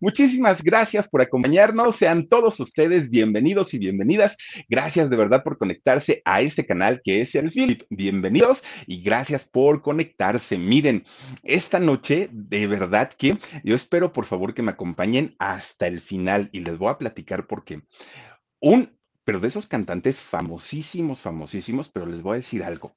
Muchísimas gracias por acompañarnos. Sean todos ustedes bienvenidos y bienvenidas. Gracias de verdad por conectarse a este canal que es el Philip. Bienvenidos y gracias por conectarse. Miren, esta noche de verdad que yo espero por favor que me acompañen hasta el final y les voy a platicar porque un, pero de esos cantantes famosísimos, famosísimos, pero les voy a decir algo.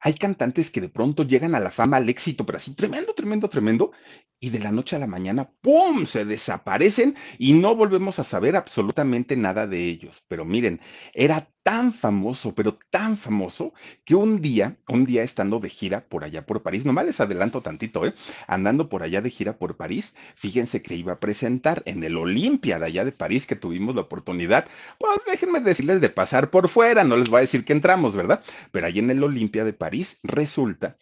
Hay cantantes que de pronto llegan a la fama, al éxito, pero así tremendo, tremendo, tremendo, y de la noche a la mañana, ¡pum!, se desaparecen y no volvemos a saber absolutamente nada de ellos. Pero miren, era tan famoso, pero tan famoso, que un día, un día estando de gira por allá por París, nomás les adelanto tantito, ¿eh? Andando por allá de gira por París, fíjense que iba a presentar en el Olimpia de allá de París, que tuvimos la oportunidad, pues déjenme decirles de pasar por fuera, no les voy a decir que entramos, ¿verdad? Pero ahí en el Olimpia de París resulta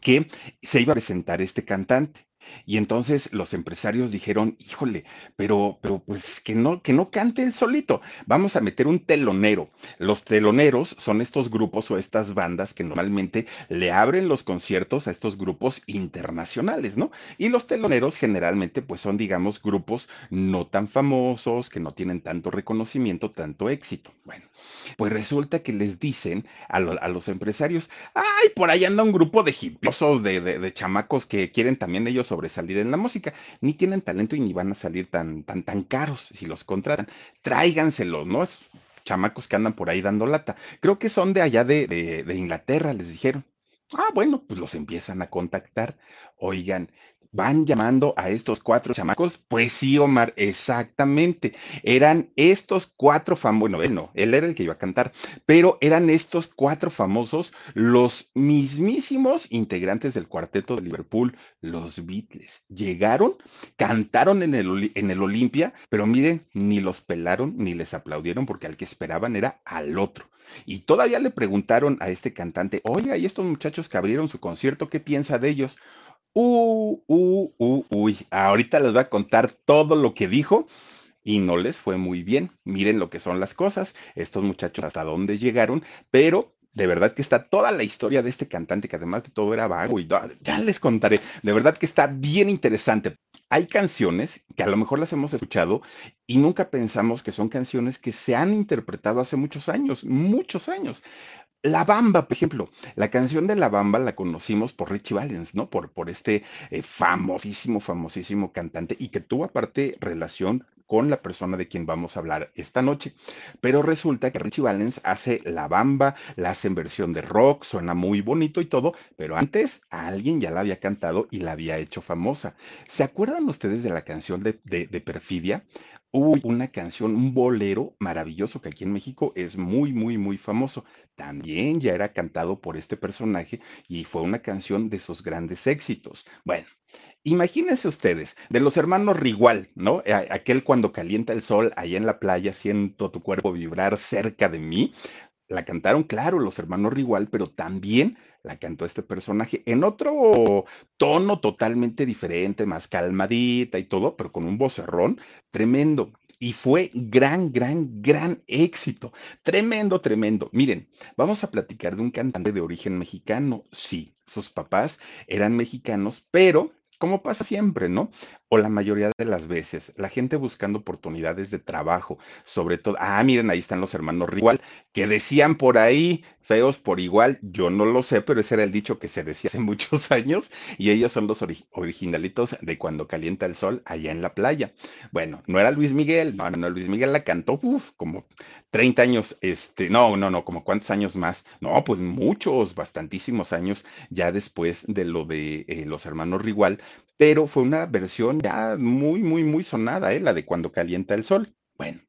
que se iba a presentar este cantante. Y entonces los empresarios dijeron, híjole, pero, pero pues que no, que no cante él solito. Vamos a meter un telonero. Los teloneros son estos grupos o estas bandas que normalmente le abren los conciertos a estos grupos internacionales, ¿no? Y los teloneros generalmente pues son, digamos, grupos no tan famosos, que no tienen tanto reconocimiento, tanto éxito. Bueno, pues resulta que les dicen a, a los empresarios, ay, por ahí anda un grupo de hipiosos, de, de, de chamacos que quieren también ellos sobresalir en la música, ni tienen talento y ni van a salir tan, tan, tan caros si los contratan. Tráiganselos, ¿no? Es chamacos que andan por ahí dando lata. Creo que son de allá de, de Inglaterra, les dijeron. Ah, bueno, pues los empiezan a contactar. Oigan, van llamando a estos cuatro chamacos. Pues sí, Omar, exactamente. Eran estos cuatro famosos, bueno, él no, él era el que iba a cantar, pero eran estos cuatro famosos los mismísimos integrantes del cuarteto de Liverpool, los Beatles. Llegaron, cantaron en el, en el Olimpia, pero miren, ni los pelaron ni les aplaudieron porque al que esperaban era al otro. Y todavía le preguntaron a este cantante, oiga, ¿y estos muchachos que abrieron su concierto, qué piensa de ellos? Uh, uh, uh, uy, ahorita les voy a contar todo lo que dijo y no les fue muy bien. Miren lo que son las cosas, estos muchachos hasta dónde llegaron, pero de verdad que está toda la historia de este cantante que además de todo era vago y ya les contaré, de verdad que está bien interesante. Hay canciones que a lo mejor las hemos escuchado y nunca pensamos que son canciones que se han interpretado hace muchos años, muchos años. La Bamba, por ejemplo, la canción de La Bamba la conocimos por Richie Valens, ¿no? Por, por este eh, famosísimo, famosísimo cantante y que tuvo aparte relación con la persona de quien vamos a hablar esta noche. Pero resulta que Richie Valens hace La Bamba, la hace en versión de rock, suena muy bonito y todo, pero antes a alguien ya la había cantado y la había hecho famosa. ¿Se acuerdan ustedes de la canción de, de, de Perfidia? Hubo una canción, un bolero maravilloso que aquí en México es muy, muy, muy famoso también ya era cantado por este personaje y fue una canción de sus grandes éxitos. Bueno, imagínense ustedes, de los hermanos Rigual, ¿no? Aquel cuando calienta el sol allá en la playa, siento tu cuerpo vibrar cerca de mí. La cantaron, claro, los hermanos Rigual, pero también la cantó este personaje en otro tono totalmente diferente, más calmadita y todo, pero con un vocerrón tremendo. Y fue gran, gran, gran éxito. Tremendo, tremendo. Miren, vamos a platicar de un cantante de origen mexicano. Sí, sus papás eran mexicanos, pero como pasa siempre, ¿no? O la mayoría de las veces, la gente buscando oportunidades de trabajo, sobre todo, ah, miren, ahí están los hermanos Rigual, que decían por ahí, feos por igual, yo no lo sé, pero ese era el dicho que se decía hace muchos años y ellos son los ori- originalitos de cuando calienta el sol allá en la playa. Bueno, no era Luis Miguel, no, no, Luis Miguel la cantó, como 30 años, este, no, no, no, como cuántos años más, no, pues muchos, bastantísimos años ya después de lo de eh, los hermanos Rigual, pero fue una versión ya muy, muy, muy sonada, ¿eh? La de cuando calienta el sol. Bueno.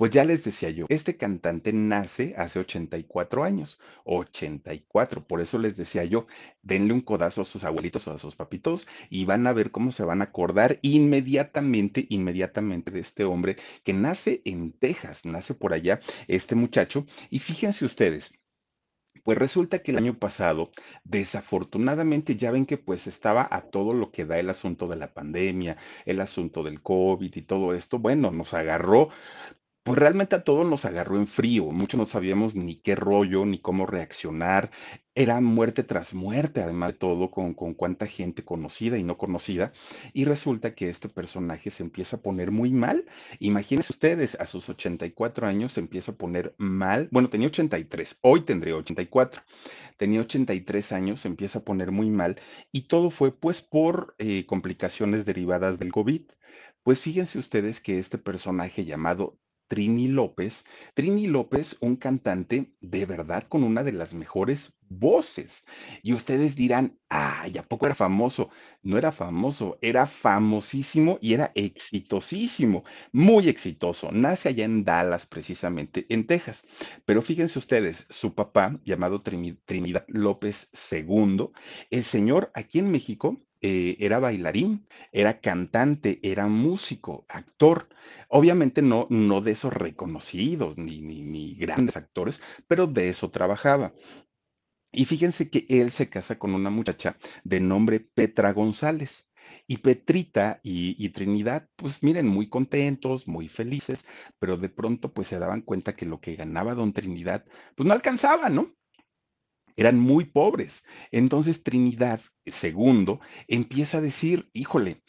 Pues ya les decía yo, este cantante nace hace 84 años, 84, por eso les decía yo, denle un codazo a sus abuelitos o a sus papitos y van a ver cómo se van a acordar inmediatamente, inmediatamente de este hombre que nace en Texas, nace por allá este muchacho. Y fíjense ustedes, pues resulta que el año pasado, desafortunadamente, ya ven que pues estaba a todo lo que da el asunto de la pandemia, el asunto del COVID y todo esto. Bueno, nos agarró pues realmente a todos nos agarró en frío, muchos no sabíamos ni qué rollo, ni cómo reaccionar. Era muerte tras muerte, además de todo, con, con cuánta gente conocida y no conocida. Y resulta que este personaje se empieza a poner muy mal. Imagínense ustedes, a sus 84 años se empieza a poner mal. Bueno, tenía 83, hoy tendría 84. Tenía 83 años, se empieza a poner muy mal. Y todo fue pues por eh, complicaciones derivadas del COVID. Pues fíjense ustedes que este personaje llamado Trini López. Trini López, un cantante de verdad con una de las mejores voces. Y ustedes dirán, ay, ¿a poco era famoso? No era famoso, era famosísimo y era exitosísimo, muy exitoso. Nace allá en Dallas, precisamente, en Texas. Pero fíjense ustedes, su papá, llamado Trini- Trinidad López II, el señor aquí en México eh, era bailarín, era cantante, era músico, actor. Obviamente no, no de esos reconocidos ni, grandes actores, pero de eso trabajaba. Y fíjense que él se casa con una muchacha de nombre Petra González. Y Petrita y, y Trinidad, pues miren, muy contentos, muy felices, pero de pronto pues se daban cuenta que lo que ganaba don Trinidad, pues no alcanzaba, ¿no? Eran muy pobres. Entonces Trinidad segundo empieza a decir, híjole,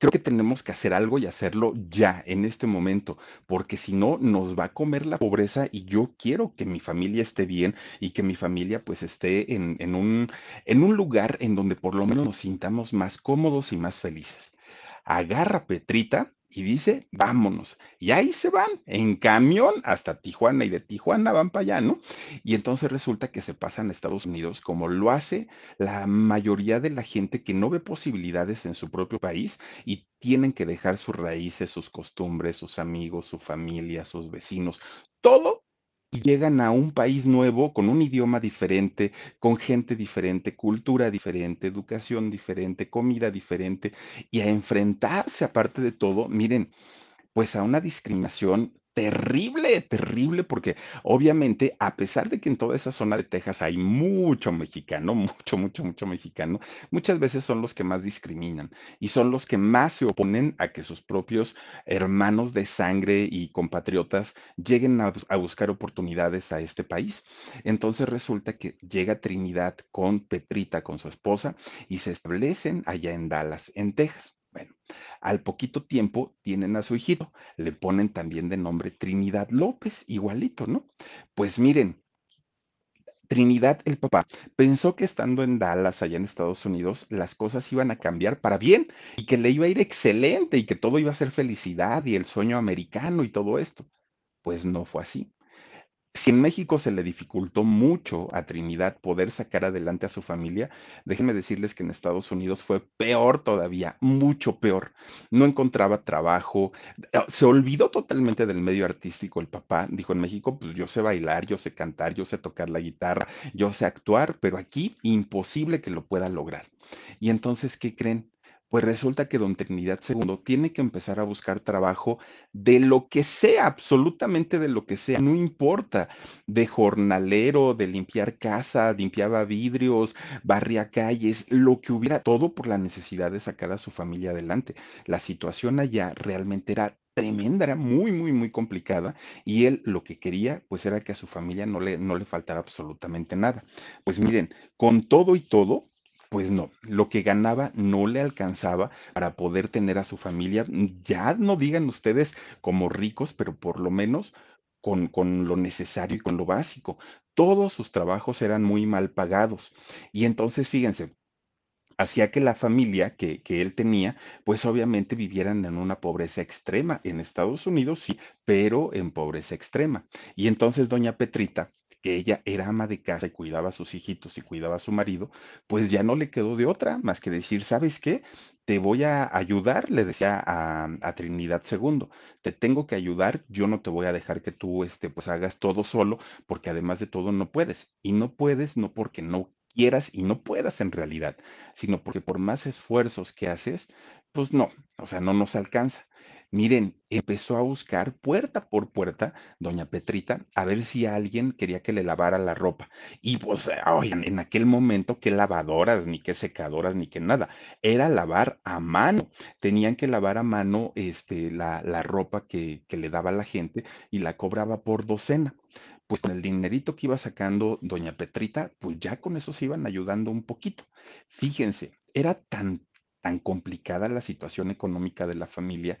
Creo que tenemos que hacer algo y hacerlo ya, en este momento, porque si no nos va a comer la pobreza y yo quiero que mi familia esté bien y que mi familia pues esté en, en un, en un lugar en donde por lo menos nos sintamos más cómodos y más felices. Agarra Petrita y dice, vámonos. Y ahí se van, en camión hasta Tijuana y de Tijuana van para allá, ¿no? Y entonces resulta que se pasan a Estados Unidos como lo hace la mayoría de la gente que no ve posibilidades en su propio país y tienen que dejar sus raíces, sus costumbres, sus amigos, su familia, sus vecinos, todo. Y llegan a un país nuevo con un idioma diferente, con gente diferente, cultura diferente, educación diferente, comida diferente, y a enfrentarse, aparte de todo, miren, pues a una discriminación terrible, terrible, porque obviamente, a pesar de que en toda esa zona de Texas hay mucho mexicano, mucho, mucho, mucho mexicano, muchas veces son los que más discriminan y son los que más se oponen a que sus propios hermanos de sangre y compatriotas lleguen a, a buscar oportunidades a este país. Entonces resulta que llega Trinidad con Petrita, con su esposa, y se establecen allá en Dallas, en Texas. Bueno, al poquito tiempo tienen a su hijito, le ponen también de nombre Trinidad López, igualito, ¿no? Pues miren, Trinidad, el papá, pensó que estando en Dallas, allá en Estados Unidos, las cosas iban a cambiar para bien y que le iba a ir excelente y que todo iba a ser felicidad y el sueño americano y todo esto. Pues no fue así. Si en México se le dificultó mucho a Trinidad poder sacar adelante a su familia, déjenme decirles que en Estados Unidos fue peor todavía, mucho peor. No encontraba trabajo, eh, se olvidó totalmente del medio artístico el papá. Dijo en México, pues yo sé bailar, yo sé cantar, yo sé tocar la guitarra, yo sé actuar, pero aquí imposible que lo pueda lograr. Y entonces, ¿qué creen? Pues resulta que don Trinidad segundo tiene que empezar a buscar trabajo de lo que sea, absolutamente de lo que sea, no importa, de jornalero, de limpiar casa, limpiaba vidrios, barría calles, lo que hubiera, todo por la necesidad de sacar a su familia adelante. La situación allá realmente era tremenda, era muy, muy, muy complicada y él lo que quería pues era que a su familia no le, no le faltara absolutamente nada. Pues miren, con todo y todo, pues no, lo que ganaba no le alcanzaba para poder tener a su familia, ya no digan ustedes como ricos, pero por lo menos con, con lo necesario y con lo básico. Todos sus trabajos eran muy mal pagados. Y entonces, fíjense, hacía que la familia que, que, él tenía, pues obviamente vivieran en una pobreza extrema. En Estados Unidos sí, pero en pobreza extrema. Y entonces doña Petrita, que ella era ama de casa y cuidaba a sus hijitos y cuidaba a su marido, pues ya no le quedó de otra más que decir, ¿sabes qué? Te voy a ayudar, le decía a, a Trinidad II, te tengo que ayudar, yo no te voy a dejar que tú este, pues hagas todo solo, porque además de todo no puedes. Y no puedes no porque no quieras y no puedas en realidad, sino porque por más esfuerzos que haces, pues no, o sea, no nos alcanza. Miren, empezó a buscar puerta por puerta, doña Petrita, a ver si alguien quería que le lavara la ropa. Y pues, oigan, en aquel momento, qué lavadoras, ni qué secadoras, ni qué nada. Era lavar a mano. Tenían que lavar a mano este, la, la ropa que, que le daba la gente y la cobraba por docena pues con el dinerito que iba sacando doña Petrita, pues ya con eso se iban ayudando un poquito. Fíjense, era tan, tan complicada la situación económica de la familia.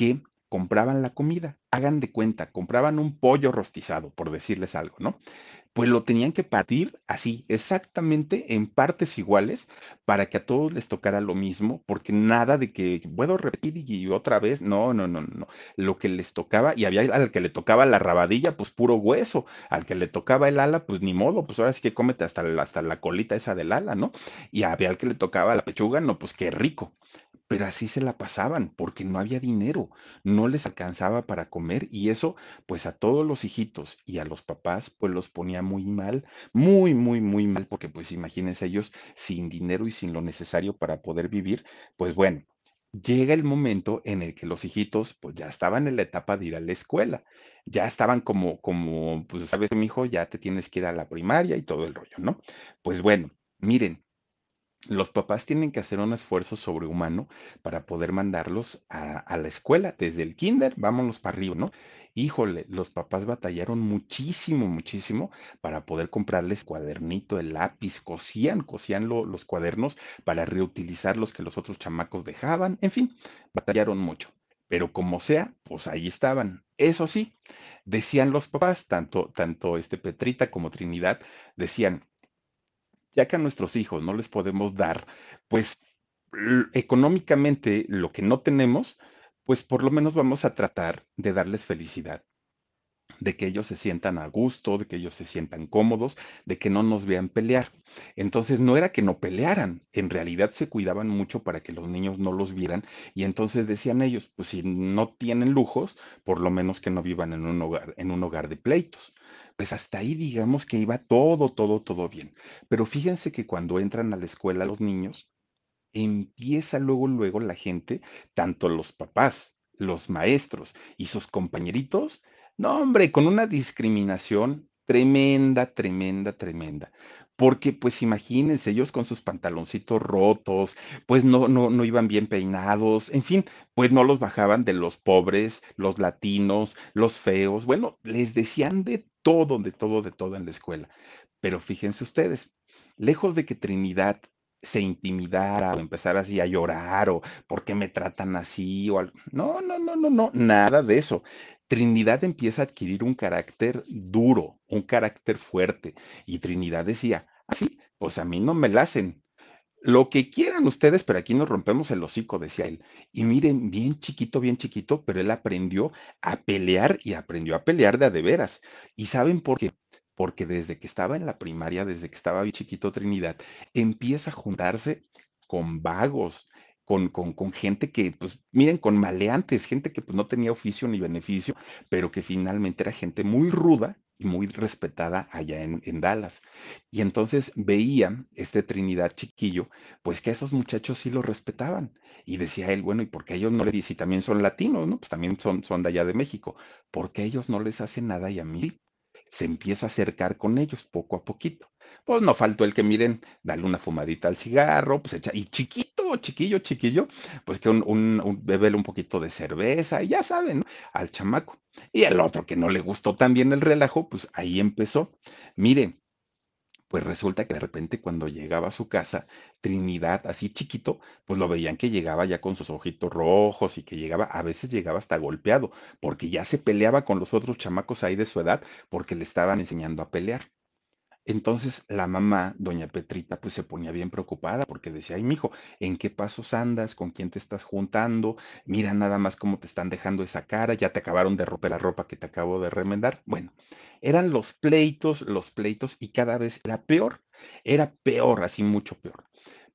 Que compraban la comida. Hagan de cuenta, compraban un pollo rostizado, por decirles algo, ¿no? pues lo tenían que partir así, exactamente en partes iguales, para que a todos les tocara lo mismo, porque nada de que puedo repetir y otra vez, no, no, no, no. Lo que les tocaba, y había al que le tocaba la rabadilla, pues puro hueso, al que le tocaba el ala, pues ni modo, pues ahora sí que cómete hasta, hasta la colita esa del ala, ¿no? Y había al que le tocaba la pechuga, no, pues qué rico pero así se la pasaban porque no había dinero, no les alcanzaba para comer y eso pues a todos los hijitos y a los papás pues los ponía muy mal, muy, muy, muy mal porque pues imagínense ellos sin dinero y sin lo necesario para poder vivir, pues bueno. Llega el momento en el que los hijitos pues ya estaban en la etapa de ir a la escuela, ya estaban como, como, pues sabes, mi hijo, ya te tienes que ir a la primaria y todo el rollo, ¿no? Pues bueno, miren, los papás tienen que hacer un esfuerzo sobrehumano para poder mandarlos a, la escuela, desde el kinder, vámonos para arriba, ¿no? Híjole, los papás batallaron muchísimo, muchísimo para poder comprarles cuadernito, el lápiz, cosían, cosían lo, los cuadernos para reutilizar los que los otros chamacos dejaban, en fin, batallaron mucho. Pero como sea, pues ahí estaban. Eso sí, decían los papás, tanto, tanto este Petrita como Trinidad, decían, ya que a nuestros hijos no les podemos dar, pues económicamente lo que no tenemos, pues por lo menos vamos a tratar de darles felicidad, de que ellos se sientan a gusto, de que ellos se sientan cómodos, de que no nos vean pelear. Entonces no era que no pelearan, en realidad se cuidaban mucho para que los niños no los vieran y entonces decían ellos, pues si no tienen lujos, por lo menos que no vivan en un hogar, en un hogar de pleitos pues hasta ahí digamos que iba todo, todo, todo bien. Pero fíjense que cuando entran a la escuela los niños, empieza luego, luego la gente, tanto los papás, los maestros y sus compañeritos, no hombre, con una discriminación tremenda, tremenda, tremenda porque pues imagínense, ellos con sus pantaloncitos rotos, pues no, no, no iban bien peinados, en fin, pues no los bajaban de los pobres, los latinos, los feos, bueno, les decían de todo, de todo, de todo en la escuela. Pero fíjense ustedes, lejos de que Trinidad se intimidara o empezara así a llorar o por qué me tratan así o algo. No, no, no, no, no, nada de eso. Trinidad empieza a adquirir un carácter duro, un carácter fuerte. Y Trinidad decía, así, ah, pues a mí no me la hacen. Lo que quieran ustedes, pero aquí nos rompemos el hocico, decía él. Y miren, bien chiquito, bien chiquito, pero él aprendió a pelear y aprendió a pelear de a de veras. ¿Y saben por qué? Porque desde que estaba en la primaria, desde que estaba bien chiquito Trinidad, empieza a juntarse con vagos, con, con, gente que, pues, miren, con maleantes, gente que pues no tenía oficio ni beneficio, pero que finalmente era gente muy ruda y muy respetada allá en, en Dallas. Y entonces veía este Trinidad chiquillo, pues que a esos muchachos sí los respetaban. Y decía él, bueno, ¿y por qué ellos no les dicen, si también son latinos, ¿no? Pues también son, son de allá de México, ¿por qué ellos no les hacen nada y a mí? Se empieza a acercar con ellos poco a poquito. Pues no faltó el que miren, dale una fumadita al cigarro, pues echa, y chiquito, chiquillo, chiquillo, pues que un, un, un bebele un poquito de cerveza, y ya saben, ¿no? al chamaco. Y el otro que no le gustó también el relajo, pues ahí empezó. Miren, pues resulta que de repente cuando llegaba a su casa, Trinidad, así chiquito, pues lo veían que llegaba ya con sus ojitos rojos y que llegaba, a veces llegaba hasta golpeado, porque ya se peleaba con los otros chamacos ahí de su edad, porque le estaban enseñando a pelear. Entonces la mamá, doña Petrita, pues se ponía bien preocupada porque decía, ay, mijo, ¿en qué pasos andas? ¿Con quién te estás juntando? Mira nada más cómo te están dejando esa cara, ya te acabaron de romper la ropa que te acabo de remendar. Bueno, eran los pleitos, los pleitos y cada vez era peor, era peor, así mucho peor.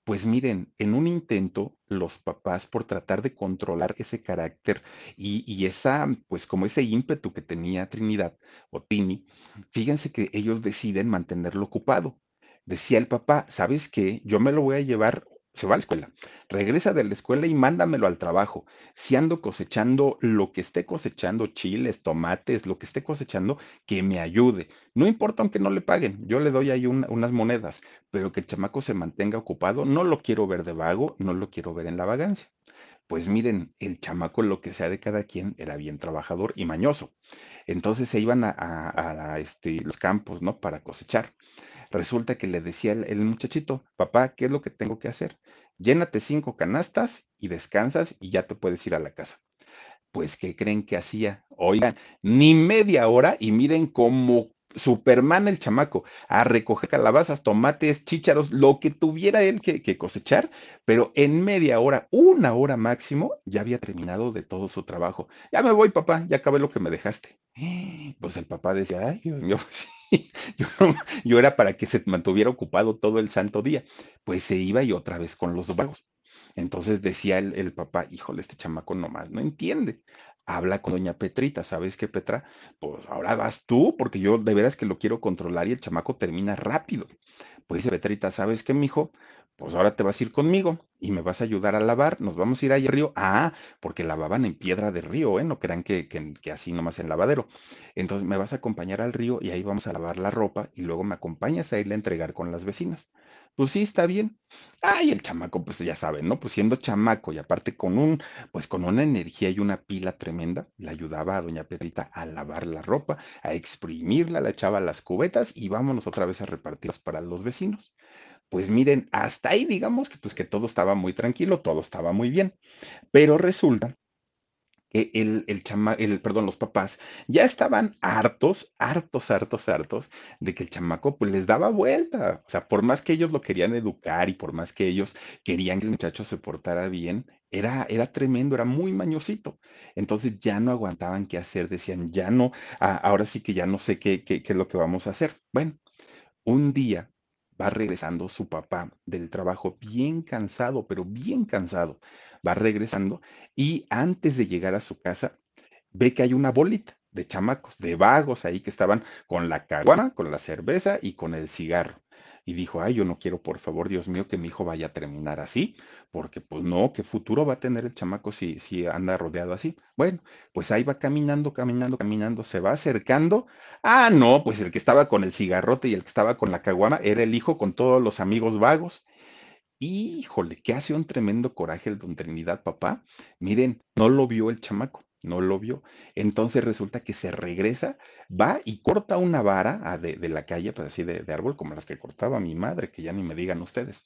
Pues miren, en un intento, los papás por tratar de controlar ese carácter y, esa, pues como ese ímpetu que tenía Trinidad o Tini, fíjense que ellos deciden mantenerlo ocupado. Decía el papá, ¿sabes qué? Yo me lo voy a llevar se va a la escuela, regresa de la escuela y mándamelo al trabajo. Si ando cosechando lo que esté cosechando, chiles, tomates, lo que esté cosechando, que me ayude. No importa aunque no le paguen, yo le doy ahí un- unas monedas, pero que el chamaco se mantenga ocupado, no lo quiero ver de vago, no lo quiero ver en la vagancia. Pues miren, el chamaco, lo que sea de cada quien, era bien trabajador y mañoso. Entonces se iban a, a- a, este, los campos, ¿no? Para cosechar. Resulta que le decía el, muchachito, papá, ¿qué es lo que tengo que hacer? Llénate cinco canastas y descansas y ya te puedes ir a la casa. Pues, ¿qué creen que hacía? Oigan, ni media hora y miren cómo Superman el chamaco, a recoger calabazas, tomates, chícharos, lo que tuviera él que, cosechar, pero en media hora, una hora máximo, ya había terminado de todo su trabajo. Ya me voy, papá, ya acabé lo que me dejaste. Pues el papá decía, ay, Dios mío, sí, yo era para que se mantuviera ocupado todo el santo día. Pues se iba y otra vez con los vagos. Entonces decía el, el papá, híjole, este chamaco nomás no entiende. Habla con doña Petrita, ¿sabes qué, Petra? Pues ahora vas tú, porque yo de veras que lo quiero controlar y el chamaco termina rápido. Pues dice Petrita, ¿sabes qué, mijo? Pues ahora te vas a ir conmigo y me vas a ayudar a lavar. Nos vamos a ir ahí al río. Ah, porque lavaban en piedra de río, ¿eh? No crean que, que, que así nomás en lavadero. Entonces me vas a acompañar al río y ahí vamos a lavar la ropa y luego me acompañas a irle a entregar con las vecinas. Pues sí, está bien. Ay, el chamaco, pues ya saben, ¿no? Pues siendo chamaco y aparte con un, pues con una energía y una pila tremenda, le ayudaba a doña Petrita a lavar la ropa, a exprimirla, la echaba a las cubetas y vámonos otra vez a repartirlas para los vecinos. Pues miren, hasta ahí digamos que pues que todo estaba muy tranquilo, todo estaba muy bien, pero resulta el, el chama, el, perdón, los papás ya estaban hartos, hartos, hartos, hartos de que el chamaco pues les daba vuelta. O sea, por más que ellos lo querían educar y por más que ellos querían que el muchacho se portara bien, era, era tremendo, era muy mañosito. Entonces ya no aguantaban qué hacer, decían, ya no, ah, ahora sí que ya no sé qué, qué, qué es lo que vamos a hacer. Bueno, un día va regresando su papá del trabajo bien cansado, pero bien cansado. Va regresando y antes de llegar a su casa ve que hay una bolita de chamacos, de vagos ahí que estaban con la caguama, con la cerveza y con el cigarro. Y dijo, ay, yo no quiero, por favor, Dios mío, que mi hijo vaya a terminar así, porque pues no, ¿qué futuro va a tener el chamaco si, si anda rodeado así? Bueno, pues ahí va caminando, caminando, caminando, se va acercando. Ah, no, pues el que estaba con el cigarrote y el que estaba con la caguama era el hijo con todos los amigos vagos. Híjole, que hace un tremendo coraje el don Trinidad, papá. Miren, no lo vio el chamaco, no lo vio. Entonces resulta que se regresa, va y corta una vara ah, de, de la calle, pues así de, de árbol, como las que cortaba mi madre, que ya ni me digan ustedes.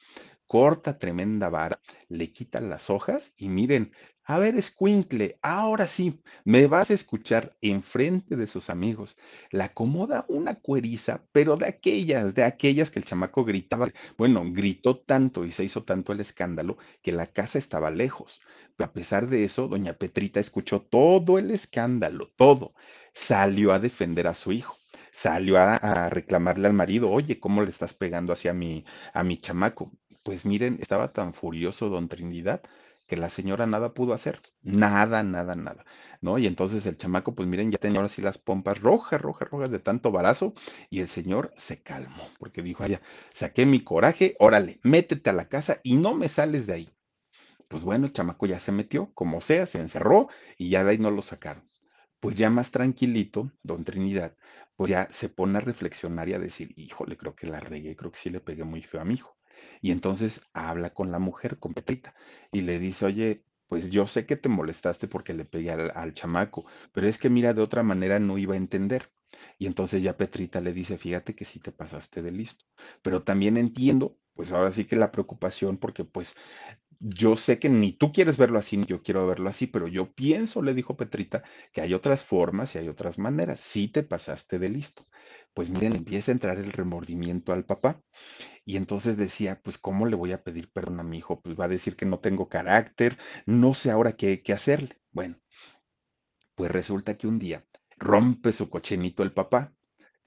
Corta tremenda vara, le quita las hojas y miren, a ver, escuincle, ahora sí, me vas a escuchar enfrente de sus amigos. Le acomoda una cueriza, pero de aquellas, de aquellas que el chamaco gritaba. Bueno, gritó tanto y se hizo tanto el escándalo que la casa estaba lejos. Pero a pesar de eso, doña Petrita escuchó todo el escándalo, todo. Salió a defender a su hijo. Salió a, a reclamarle al marido, oye, ¿cómo le estás pegando hacia mi, a mi chamaco? Pues miren, estaba tan furioso don Trinidad que la señora nada pudo hacer, nada, nada, nada, ¿no? Y entonces el chamaco, pues miren, ya tenía ahora sí las pompas rojas, rojas, rojas de tanto barazo, y el señor se calmó, porque dijo, ya, saqué mi coraje, órale, métete a la casa y no me sales de ahí. Pues bueno, el chamaco ya se metió, como sea, se encerró y ya de ahí no lo sacaron. Pues ya más tranquilito, don Trinidad, pues ya se pone a reflexionar y a decir, híjole, creo que la regué, creo que sí le pegué muy feo a mi hijo. Y entonces habla con la mujer, con Petrita, y le dice, oye, pues yo sé que te molestaste porque le pegué al, al chamaco, pero es que mira, de otra manera no iba a entender. Y entonces ya Petrita le dice, fíjate que sí te pasaste de listo, pero también entiendo, pues ahora sí que la preocupación, porque pues yo sé que ni tú quieres verlo así, ni yo quiero verlo así, pero yo pienso, le dijo Petrita, que hay otras formas y hay otras maneras. Sí te pasaste de listo. Pues miren, empieza a entrar el remordimiento al papá. Y entonces decía, pues, ¿cómo le voy a pedir perdón a mi hijo? Pues va a decir que no tengo carácter, no sé ahora qué, qué hacerle. Bueno, pues resulta que un día rompe su cochinito el papá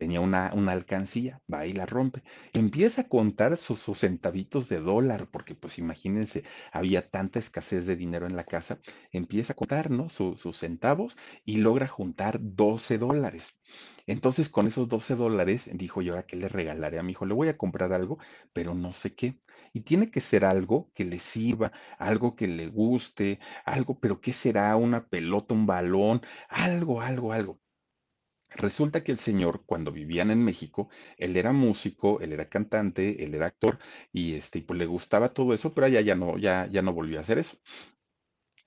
tenía una, una, alcancía, va y la rompe. Empieza a contar sus, sus, centavitos de dólar, porque pues imagínense, había tanta escasez de dinero en la casa. Empieza a contar, ¿no? sus centavos y logra juntar 12 dólares. Entonces, con esos 12 dólares, dijo yo, ¿a qué le regalaré a mi hijo? Le voy a comprar algo, pero no sé qué. Y tiene que ser algo que le sirva, algo que le guste, algo, pero ¿qué será? Una pelota, un balón, algo, algo, algo. Resulta que el señor, cuando vivían en México, él era músico, él era cantante, él era actor y este, pues le gustaba todo eso, pero allá ya no, ya, ya no volvió a hacer eso.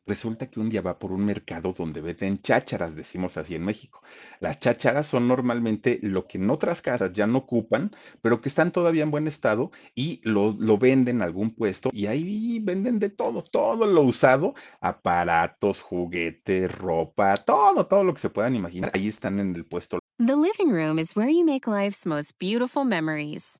Resulta que un día va por un mercado donde venden chácharas, decimos así en México. Las chácharas son normalmente lo que en otras casas ya no ocupan, pero que están todavía en buen estado y lo, lo venden en algún puesto y ahí venden de todo, todo lo usado, aparatos, juguetes, ropa, todo, todo lo que se puedan imaginar. Ahí están en el puesto. The living room is where you make life's most beautiful memories.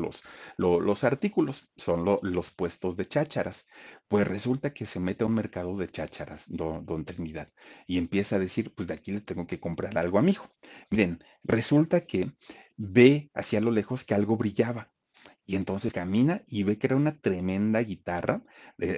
Los, lo, los artículos, son lo, los puestos de chácharas. Pues resulta que se mete a un mercado de chácharas, don, don, Trinidad, y empieza a decir, pues de aquí le tengo que comprar algo a mi hijo. Miren, resulta que ve hacia lo lejos que algo brillaba. Y entonces camina y ve que era una tremenda guitarra,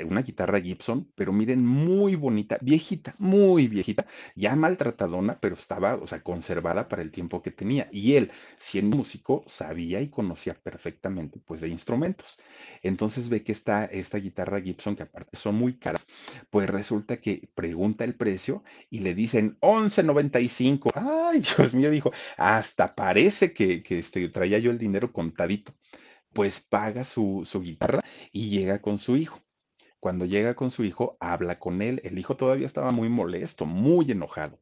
una guitarra Gibson, pero miren, muy bonita, viejita, muy viejita, ya maltratadona, pero estaba, o sea, conservada para el tiempo que tenía. Y él, siendo músico, sabía y conocía perfectamente, pues, de instrumentos. Entonces ve que está esta guitarra Gibson, que aparte son muy caras, pues resulta que pregunta el precio y le dicen 11.95. Ay, Dios mío, dijo, hasta parece que, que este, traía yo el dinero contadito pues paga su, su guitarra y llega con su hijo. Cuando llega con su hijo, habla con él. El hijo todavía estaba muy molesto, muy enojado.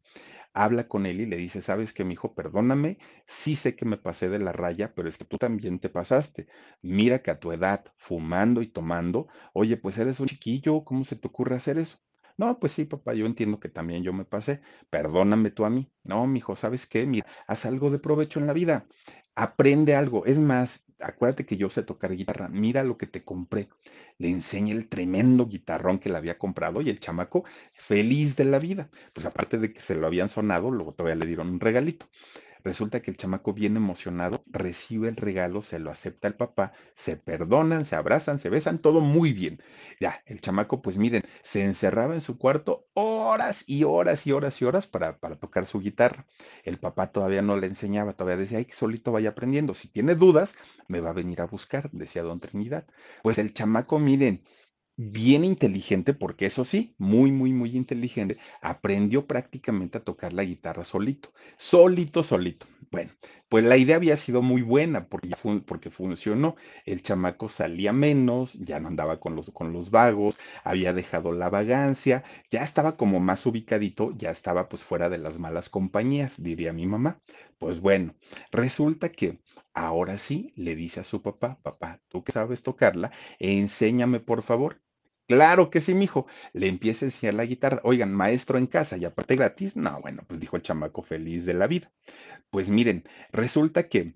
Habla con él y le dice, sabes que mi hijo, perdóname, sí sé que me pasé de la raya, pero es que tú también te pasaste. Mira que a tu edad, fumando y tomando, oye, pues eres un chiquillo, ¿cómo se te ocurre hacer eso? No, pues sí, papá, yo entiendo que también yo me pasé. Perdóname tú a mí. No, mi hijo, ¿sabes qué? Mira, haz algo de provecho en la vida. Aprende algo. Es más, acuérdate que yo sé tocar guitarra, mira lo que te compré. Le enseña el tremendo guitarrón que le había comprado y el chamaco feliz de la vida. Pues aparte de que se lo habían sonado, luego todavía le dieron un regalito. Resulta que el chamaco bien emocionado recibe el regalo, se lo acepta el papá, se perdonan, se abrazan, se besan, todo muy bien. Ya, el chamaco, pues miren, se encerraba en su cuarto horas y horas y horas y horas para, para tocar su guitarra. El papá todavía no le enseñaba, todavía decía, ay, que solito vaya aprendiendo. Si tiene dudas, me va a venir a buscar, decía don Trinidad. Pues el chamaco, miren, bien inteligente, porque eso sí, muy, muy, muy inteligente, aprendió prácticamente a tocar la guitarra solito, solito, solito. Bueno, pues la idea había sido muy buena porque, porque funcionó. El chamaco salía menos, ya no andaba con los, con los vagos, había dejado la vagancia, ya estaba como más ubicadito, ya estaba pues fuera de las malas compañías, diría mi mamá. Pues bueno, resulta que ahora sí le dice a su papá, papá, tú que sabes tocarla, enséñame por favor Claro que sí, mijo. Le empieza a enseñar la guitarra. Oigan, maestro en casa y aparte gratis. No, bueno, pues dijo el chamaco feliz de la vida. Pues miren, resulta que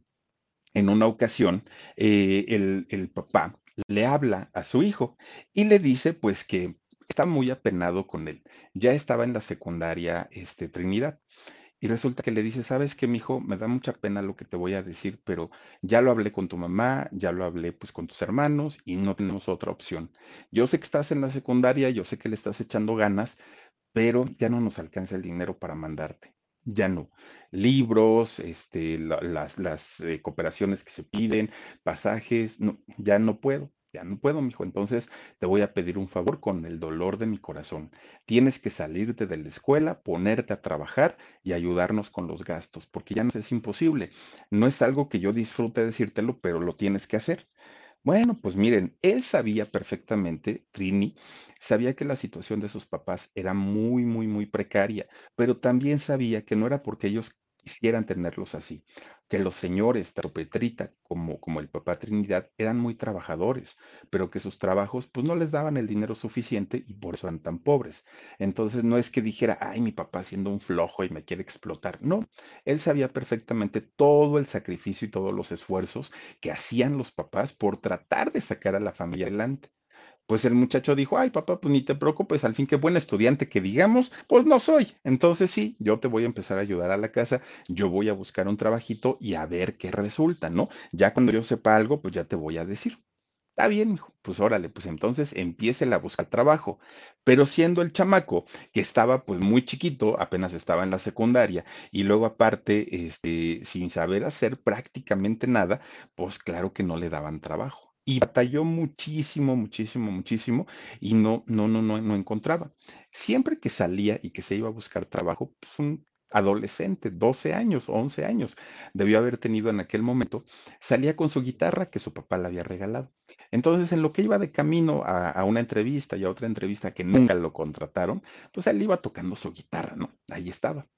en una ocasión eh, el, el papá le habla a su hijo y le dice pues que está muy apenado con él. Ya estaba en la secundaria, este, Trinidad. Y resulta que le dice, ¿sabes qué, mijo? Me da mucha pena lo que te voy a decir, pero ya lo hablé con tu mamá, ya lo hablé pues con tus hermanos y no tenemos otra opción. Yo sé que estás en la secundaria, yo sé que le estás echando ganas, pero ya no nos alcanza el dinero para mandarte. Ya no. Libros, este, la- las, las eh, cooperaciones que se piden, pasajes, ya no puedo. Ya no puedo, mijo. Entonces te voy a pedir un favor con el dolor de mi corazón. Tienes que salirte de la escuela, ponerte a trabajar y ayudarnos con los gastos, porque ya nos es imposible. No es algo que yo disfrute decírtelo, pero lo tienes que hacer. Bueno, pues miren, él sabía perfectamente, Trini, sabía que la situación de sus papás era muy, muy, muy precaria, pero también sabía que no era porque ellos quisieran tenerlos así, que los señores, tanto Petrita como, como el papá Trinidad, eran muy trabajadores, pero que sus trabajos pues no les daban el dinero suficiente y por eso eran tan pobres. Entonces no es que dijera, ay, mi papá siendo un flojo y me quiere explotar. No, él sabía perfectamente todo el sacrificio y todos los esfuerzos que hacían los papás por tratar de sacar a la familia adelante. Pues el muchacho dijo, ay papá, pues ni te preocupes, al fin qué buen estudiante que digamos, pues no soy. Entonces sí, yo te voy a empezar a ayudar a la casa, yo voy a buscar un trabajito y a ver qué resulta, ¿no? Ya cuando yo sepa algo, pues ya te voy a decir. Está bien, mijo. Pues órale, pues entonces empiece a buscar trabajo. Pero siendo el chamaco que estaba pues muy chiquito, apenas estaba en la secundaria, y luego aparte, este, sin saber hacer prácticamente nada, pues claro que no le daban trabajo. Y batalló muchísimo, muchísimo, muchísimo, y no, no, no, no, no encontraba. Siempre que salía y que se iba a buscar trabajo, pues un adolescente, 12 años, 11 años, debió haber tenido en aquel momento, salía con su guitarra que su papá le había regalado. Entonces, en lo que iba de camino a, una entrevista y a otra entrevista que nunca lo contrataron, pues él iba tocando su guitarra, ¿no? Ahí estaba.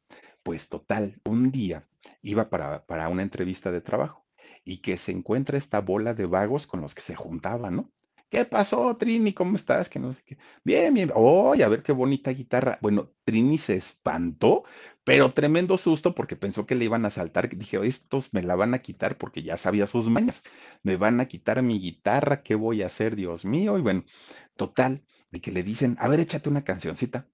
Pues total, un día iba para, para una entrevista de trabajo y que se encuentra esta bola de vagos con los que se juntaba, ¿no? ¿Qué pasó, Trini? ¿Cómo estás? Que no sé qué. Bien, bien. Oye, a ver qué bonita guitarra. Bueno, Trini se espantó, pero tremendo susto porque pensó que le iban a saltar. Dije, estos me la van a quitar porque ya sabía sus mañas. Me van a quitar mi guitarra. ¿Qué voy a hacer, Dios mío? Y bueno, total, de que le dicen, a ver, échate una cancioncita.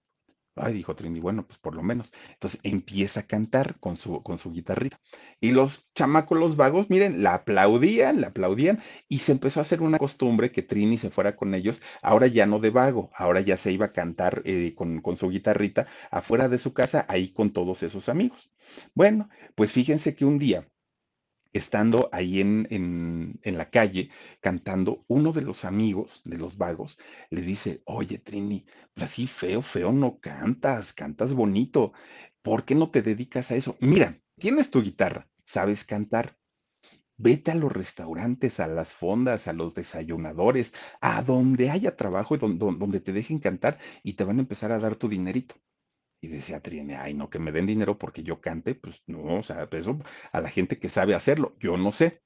Ay, dijo Trini, bueno, pues por lo menos. Entonces empieza a cantar con su, con su guitarrita. Y los chamacos, los vagos, miren, la aplaudían, la aplaudían, y se empezó a hacer una costumbre que Trini se fuera con ellos, ahora ya no de vago, ahora ya se iba a cantar eh, con, con su guitarrita afuera de su casa, ahí con todos esos amigos. Bueno, pues fíjense que un día estando ahí en, en, en, la calle cantando, uno de los amigos de los vagos le dice, oye Trini, pues así feo, feo no cantas, cantas bonito, ¿por qué no te dedicas a eso? Mira, tienes tu guitarra, sabes cantar. Vete a los restaurantes, a las fondas, a los desayunadores, a donde haya trabajo y donde, donde te dejen cantar y te van a empezar a dar tu dinerito. Y decía Trine, ay, no, que me den dinero porque yo cante, pues no, o sea, eso a la gente que sabe hacerlo, yo no sé.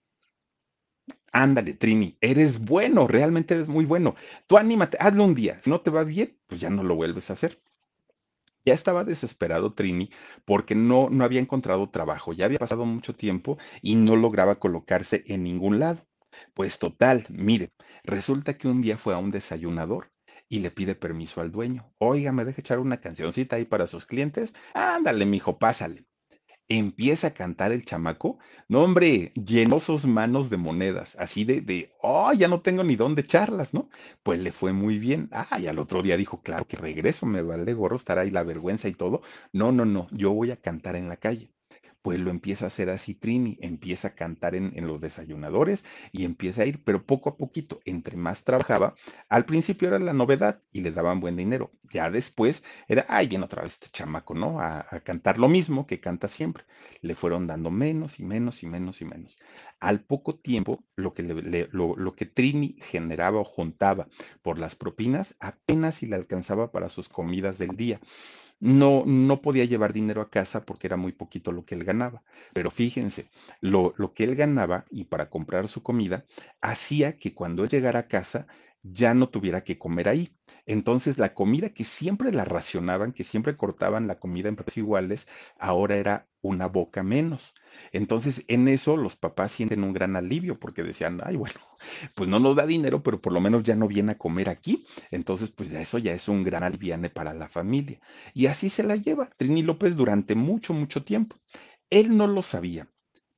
Ándale, Trini, eres bueno, realmente eres muy bueno. Tú anímate, hazlo un día. Si no te va bien, pues ya no lo vuelves a hacer. Ya estaba desesperado Trini porque no, no había encontrado trabajo, ya había pasado mucho tiempo y no lograba colocarse en ningún lado. Pues total, mire, resulta que un día fue a un desayunador y le pide permiso al dueño. Oiga, ¿me deja echar una cancioncita ahí para sus clientes? Ándale, mijo, pásale. Empieza a cantar el chamaco. No, hombre, llenó sus manos de monedas, así de, de, oh, ya no tengo ni dónde echarlas, ¿no? Pues le fue muy bien. Ah, y al otro día dijo, claro que regreso, me vale gorro estar ahí la vergüenza y todo. No, no, no, yo voy a cantar en la calle pues lo empieza a hacer así Trini, empieza a cantar en, los desayunadores y empieza a ir, pero poco a poquito, entre más trabajaba, al principio era la novedad y le daban buen dinero, ya después era, ay, viene otra vez este chamaco, ¿no? A, cantar lo mismo que canta siempre. Le fueron dando menos y menos y menos y menos. Al poco tiempo, lo que, lo que Trini generaba o juntaba por las propinas, apenas si le alcanzaba para sus comidas del día no, no podía llevar dinero a casa porque era muy poquito lo que él ganaba. Pero fíjense, lo, lo que él ganaba y para comprar su comida hacía que cuando él llegara a casa ya no tuviera que comer ahí. Entonces la comida que siempre la racionaban, que siempre cortaban la comida en partes iguales, ahora era una boca menos. Entonces en eso los papás sienten un gran alivio porque decían, ay, bueno, pues no nos da dinero, pero por lo menos ya no viene a comer aquí. Entonces, pues eso ya es un gran aliviane para la familia. Y así se la lleva Trini López durante mucho, mucho tiempo. Él no lo sabía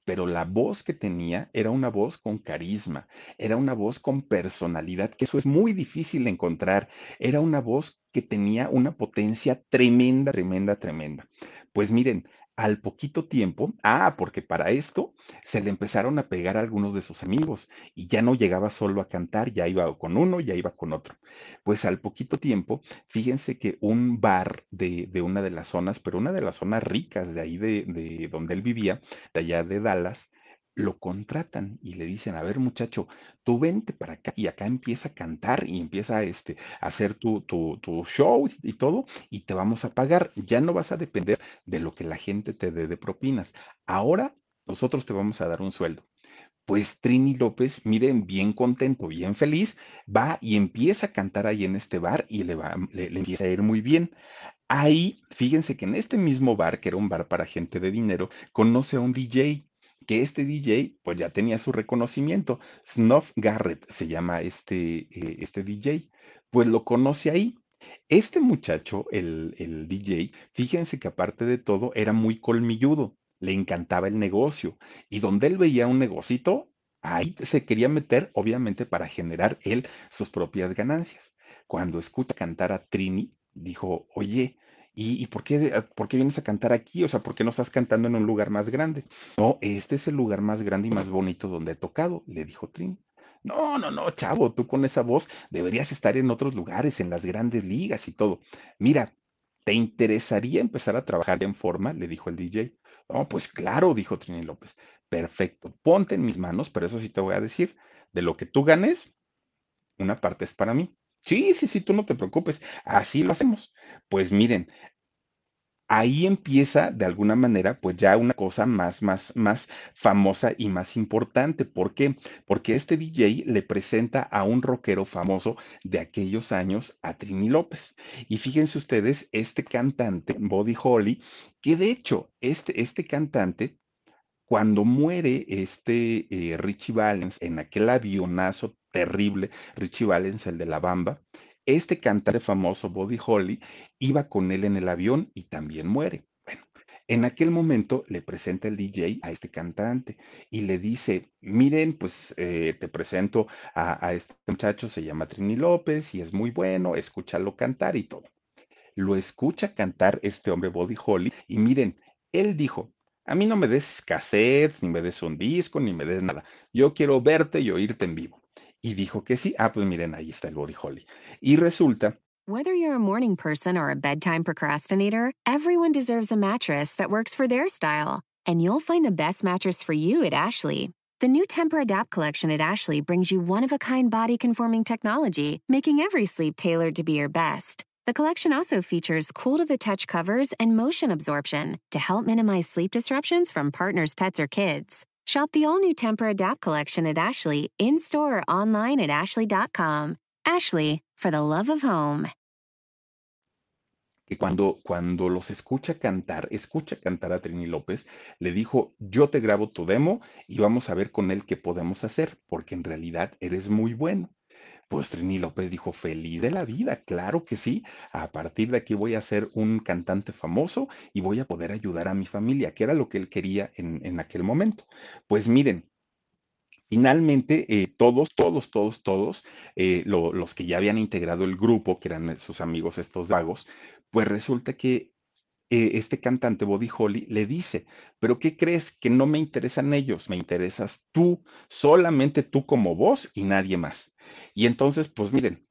pero la voz que tenía era una voz con carisma, era una voz con personalidad, que eso es muy difícil encontrar, era una voz que tenía una potencia tremenda, tremenda, tremenda. Pues miren, al poquito tiempo, ah, porque para esto se le empezaron a pegar a algunos de sus amigos y ya no llegaba solo a cantar, ya iba con uno, ya iba con otro. Pues al poquito tiempo, fíjense que un bar de, de una de las zonas, pero una de las zonas ricas de ahí de, de donde él vivía, de allá de Dallas, lo contratan y le dicen, a ver muchacho, tú vente para acá y acá empieza a cantar y empieza este, a hacer tu, tu, tu, show y todo y te vamos a pagar. Ya no vas a depender de lo que la gente te dé de propinas. Ahora nosotros te vamos a dar un sueldo. Pues Trini López, miren, bien contento, bien feliz, va y empieza a cantar ahí en este bar y le, va, le, le empieza a ir muy bien. Ahí, fíjense que en este mismo bar, que era un bar para gente de dinero, conoce a un DJ que este DJ pues ya tenía su reconocimiento. Snuff Garrett se llama este, eh, este DJ, pues lo conoce ahí. Este muchacho, el, el DJ, fíjense que aparte de todo era muy colmilludo, le encantaba el negocio y donde él veía un negocito, ahí se quería meter, obviamente para generar él sus propias ganancias. Cuando escucha cantar a Trini, dijo, oye, ¿Y, por, qué, vienes a cantar aquí? O sea, ¿por qué no estás cantando en un lugar más grande? No, este es el lugar más grande y más bonito donde he tocado, le dijo Trin. No, no, no, chavo, tú con esa voz deberías estar en otros lugares, en las grandes ligas y todo. Mira, ¿te interesaría empezar a trabajar en forma? Le dijo el DJ. No, pues claro, dijo Trini López. Perfecto, ponte en mis manos, pero eso sí te voy a decir, de lo que tú ganes, una parte es para mí. Sí, sí, sí, tú no te preocupes, así lo hacemos. Pues miren, ahí empieza de alguna manera, pues ya una cosa más, más, más famosa y más importante. ¿Por qué? Porque este DJ le presenta a un rockero famoso de aquellos años, a Trini López. Y fíjense ustedes, este cantante, Body Holly, que de hecho, este, este cantante cuando muere este eh, Richie Valens en aquel avionazo terrible, Richie Valens, el de la Bamba, este cantante famoso, Body Holly, iba con él en el avión y también muere. Bueno, en aquel momento le presenta el DJ a este cantante y le dice, miren, pues eh, te presento a, a este muchacho, se llama Trini López y es muy bueno, escúchalo cantar y todo. Lo escucha cantar este hombre Body Holly y miren, él dijo, a mí no me des cassettes, ni me des un disco, ni me des nada. Yo quiero verte y oírte en vivo. Y dijo que sí. Ah, pues miren, ahí está el Body Holly. Y resulta. Whether you're a morning person or a bedtime procrastinator, everyone deserves a mattress that works for their style. And you'll find the best mattress for you at Ashley. The new Temper Adapt collection at Ashley brings you one of a kind body conforming technology, making every sleep tailored to be your best. The collection also features cool to the touch covers and motion absorption to help minimize sleep disruptions from partners, pets, or kids. Shop the all new Temper Adapt collection at Ashley in store or online at ashley.com. Ashley, for the love of home. Que cuando, cuando los escucha cantar, escucha cantar a Trini López, le dijo: Yo te grabo tu demo y vamos a ver con él qué podemos hacer, porque en realidad eres muy bueno. Pues Trini López dijo, feliz de la vida, claro que sí, a partir de aquí voy a ser un cantante famoso y voy a poder ayudar a mi familia, que era lo que él quería en, en aquel momento. Pues miren, Finalmente, eh, todos, todos, todos, todos, eh, lo, los que ya habían integrado el grupo, que eran sus amigos estos vagos, pues resulta que eh, este cantante Body Holly le dice, pero ¿qué crees? Que no me interesan ellos, me interesas tú, solamente tú como vos y nadie más. Y entonces, pues miren,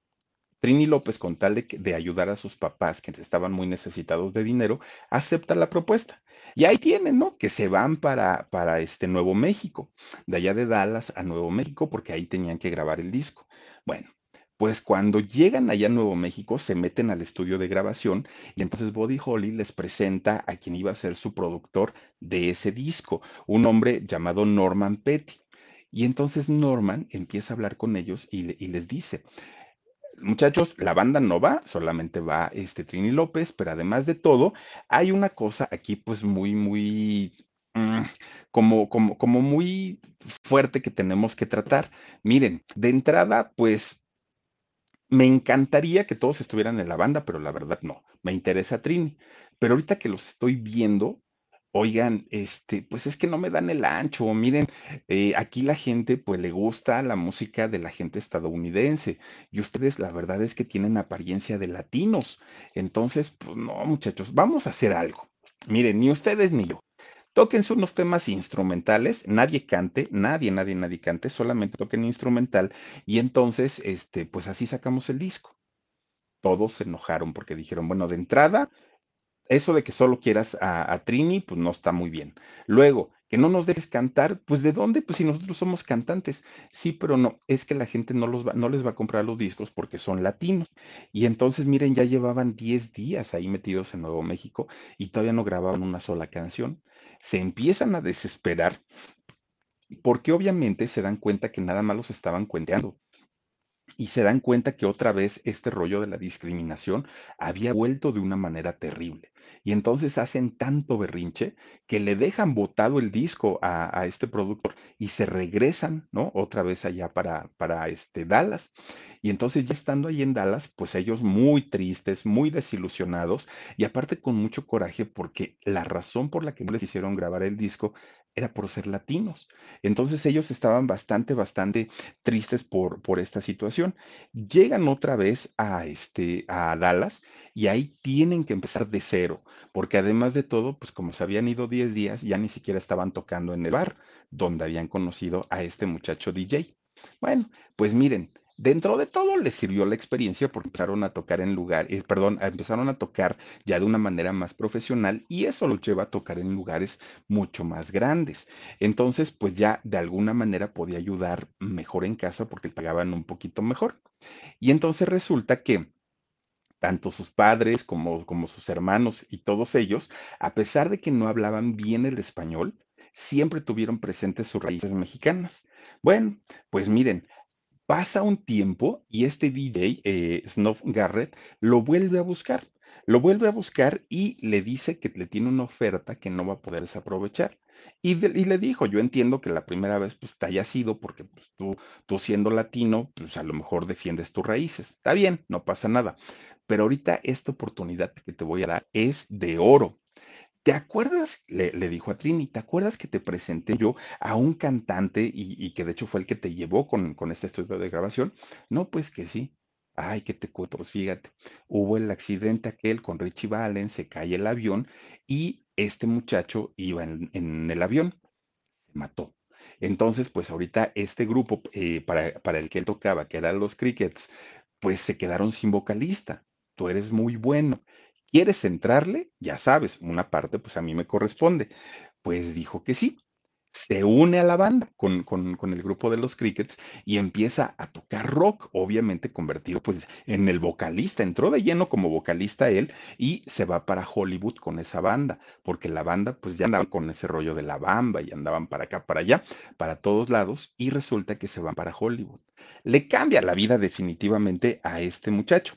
Trini López, con tal de, de, ayudar a sus papás, que estaban muy necesitados de dinero, acepta la propuesta. Y ahí tienen, ¿no? Que se van para, para este Nuevo México, de allá de Dallas a Nuevo México, porque ahí tenían que grabar el disco. Bueno, pues cuando llegan allá a Nuevo México, se meten al estudio de grabación y entonces Body Holly les presenta a quien iba a ser su productor de ese disco, un hombre llamado Norman Petty. Y entonces Norman empieza a hablar con ellos y, y les dice, muchachos, la banda no va, solamente va este Trini López, pero además de todo, hay una cosa aquí pues muy, muy, mm, como, como, como muy fuerte que tenemos que tratar. Miren, de entrada, pues me encantaría que todos estuvieran en la banda, pero la verdad no, me interesa Trini. Pero ahorita que los estoy viendo, Oigan, este, pues es que no me dan el ancho. Miren, eh, aquí la gente, pues le gusta la música de la gente estadounidense y ustedes, la verdad es que tienen apariencia de latinos. Entonces, pues no, muchachos, vamos a hacer algo. Miren, ni ustedes ni yo. Tóquense unos temas instrumentales, nadie cante, nadie, nadie, nadie cante, solamente toquen instrumental y entonces, este, pues así sacamos el disco. Todos se enojaron porque dijeron, bueno, de entrada, eso de que solo quieras a, Trini, pues no está muy bien. Luego, que no nos dejes cantar, pues ¿de dónde? Pues si nosotros somos cantantes. Sí, pero no, es que la gente no, los va, no les va a comprar los discos porque son latinos. Y entonces, miren, ya llevaban 10 días ahí metidos en Nuevo México y todavía no grababan una sola canción. Se empiezan a desesperar porque obviamente se dan cuenta que nada más los estaban cuenteando y se dan cuenta que otra vez este rollo de la discriminación había vuelto de una manera terrible. Y entonces hacen tanto berrinche que le dejan botado el disco a, este productor y se regresan, ¿no? Otra vez allá para, para este Dallas. Y entonces ya estando ahí en Dallas, pues ellos muy tristes, muy desilusionados y aparte con mucho coraje porque la razón por la que no les hicieron grabar el disco era por ser latinos. Entonces ellos estaban bastante, bastante tristes por, por esta situación. Llegan otra vez a, este, a Dallas y ahí tienen que empezar de cero, porque además de todo, pues como se habían ido 10 días, ya ni siquiera estaban tocando en el bar donde habían conocido a este muchacho DJ. Bueno, pues miren, Dentro de todo les sirvió la experiencia porque empezaron a tocar en lugar, eh, perdón, empezaron a tocar ya de una manera más profesional y eso los lleva a tocar en lugares mucho más grandes. Entonces, pues ya de alguna manera podía ayudar mejor en casa porque pagaban un poquito mejor. Y entonces resulta que tanto sus padres como sus hermanos y todos ellos, a pesar de que no hablaban bien el español, siempre tuvieron presentes sus raíces mexicanas. Bueno, pues miren, Pasa un tiempo y este DJ, eh, Garrett, lo vuelve a buscar. Lo vuelve a buscar y le dice que le tiene una oferta que no va a poder desaprovechar. Y, le dijo, yo entiendo que la primera vez pues te haya sido porque pues, tú, tú siendo latino, pues a lo mejor defiendes tus raíces. Está bien, no pasa nada. Pero ahorita esta oportunidad que te voy a dar es de oro. ¿Te acuerdas? Le, dijo a Trini, ¿te acuerdas que te presenté yo a un cantante y, que de hecho fue el que te llevó con, con, este estudio de grabación? No, pues que sí. Ay, que te cuento, pues fíjate, hubo el accidente aquel con Richie Valen, se cae el avión y este muchacho iba en, el avión, se mató. Entonces, pues ahorita este grupo eh, para, para el que él tocaba, que eran los Crickets, pues se quedaron sin vocalista. Tú eres muy bueno ¿Quieres entrarle? Ya sabes, una parte pues a mí me corresponde. Pues dijo que sí. Se une a la banda con, con, el grupo de los Crickets y empieza a tocar rock, obviamente convertido pues en el vocalista. Entró de lleno como vocalista él y se va para Hollywood con esa banda, porque la banda pues ya andaba con ese rollo de la bamba y andaban para acá, para allá, para todos lados y resulta que se van para Hollywood. Le cambia la vida definitivamente a este muchacho.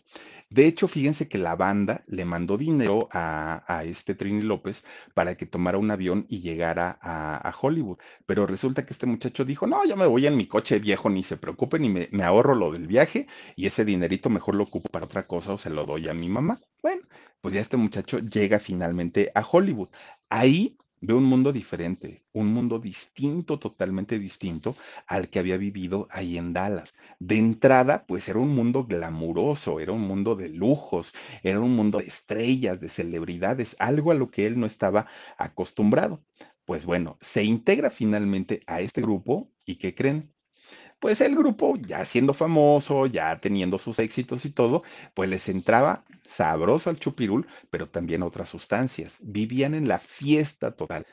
De hecho, fíjense que la banda le mandó dinero a, este Trini López para que tomara un avión y llegara a, Hollywood. Pero resulta que este muchacho dijo, no, yo me voy en mi coche viejo, ni se preocupen, y me, me ahorro lo del viaje y ese dinerito mejor lo ocupo para otra cosa o se lo doy a mi mamá. Bueno, pues ya este muchacho llega finalmente a Hollywood. Ahí ve un mundo diferente, un mundo distinto, totalmente distinto al que había vivido ahí en Dallas. De entrada, pues era un mundo glamuroso, era un mundo de lujos, era un mundo de estrellas, de celebridades, algo a lo que él no estaba acostumbrado. Pues bueno, se integra finalmente a este grupo y ¿qué creen? Pues el grupo, ya siendo famoso, ya teniendo sus éxitos y todo, pues les entraba sabroso al chupirul, pero también otras sustancias. Vivían en la fiesta total.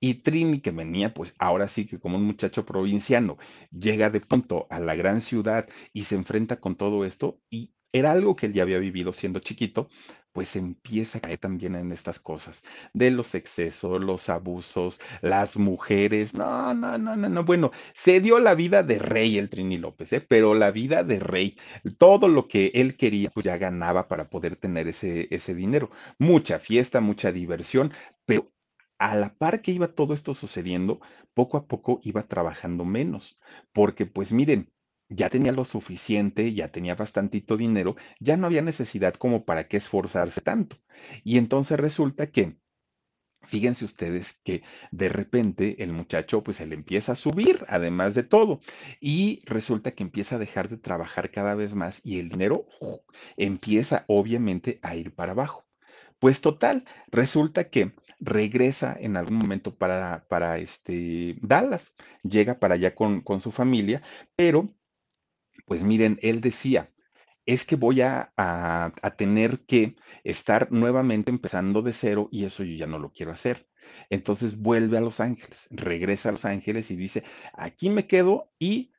Y Trini, que venía, pues ahora sí que como un muchacho provinciano, llega de pronto a la gran ciudad y se enfrenta con todo esto y era algo que él ya había vivido siendo chiquito, pues empieza a caer también en estas cosas de los excesos, los abusos, las mujeres. No, no, no, no, no. Bueno, se dio la vida de rey el Trini López, ¿eh? pero la vida de rey, todo lo que él quería, pues ya ganaba para poder tener ese, ese dinero. Mucha fiesta, mucha diversión, pero a la par que iba todo esto sucediendo, poco a poco iba trabajando menos, porque pues miren, ya tenía lo suficiente, ya tenía bastantito dinero, ya no había necesidad como para qué esforzarse tanto. Y entonces resulta que Fíjense ustedes que de repente el muchacho pues le empieza a subir, además de todo, y resulta que empieza a dejar de trabajar cada vez más y el dinero empieza obviamente a ir para abajo. Pues total, resulta que regresa en algún momento para, para este Dallas, llega para allá con, con su familia, pero pues miren, él decía, es que voy a, tener que estar nuevamente empezando de cero y eso yo ya no lo quiero hacer. Entonces vuelve a Los Ángeles, regresa a Los Ángeles y dice, aquí me quedo y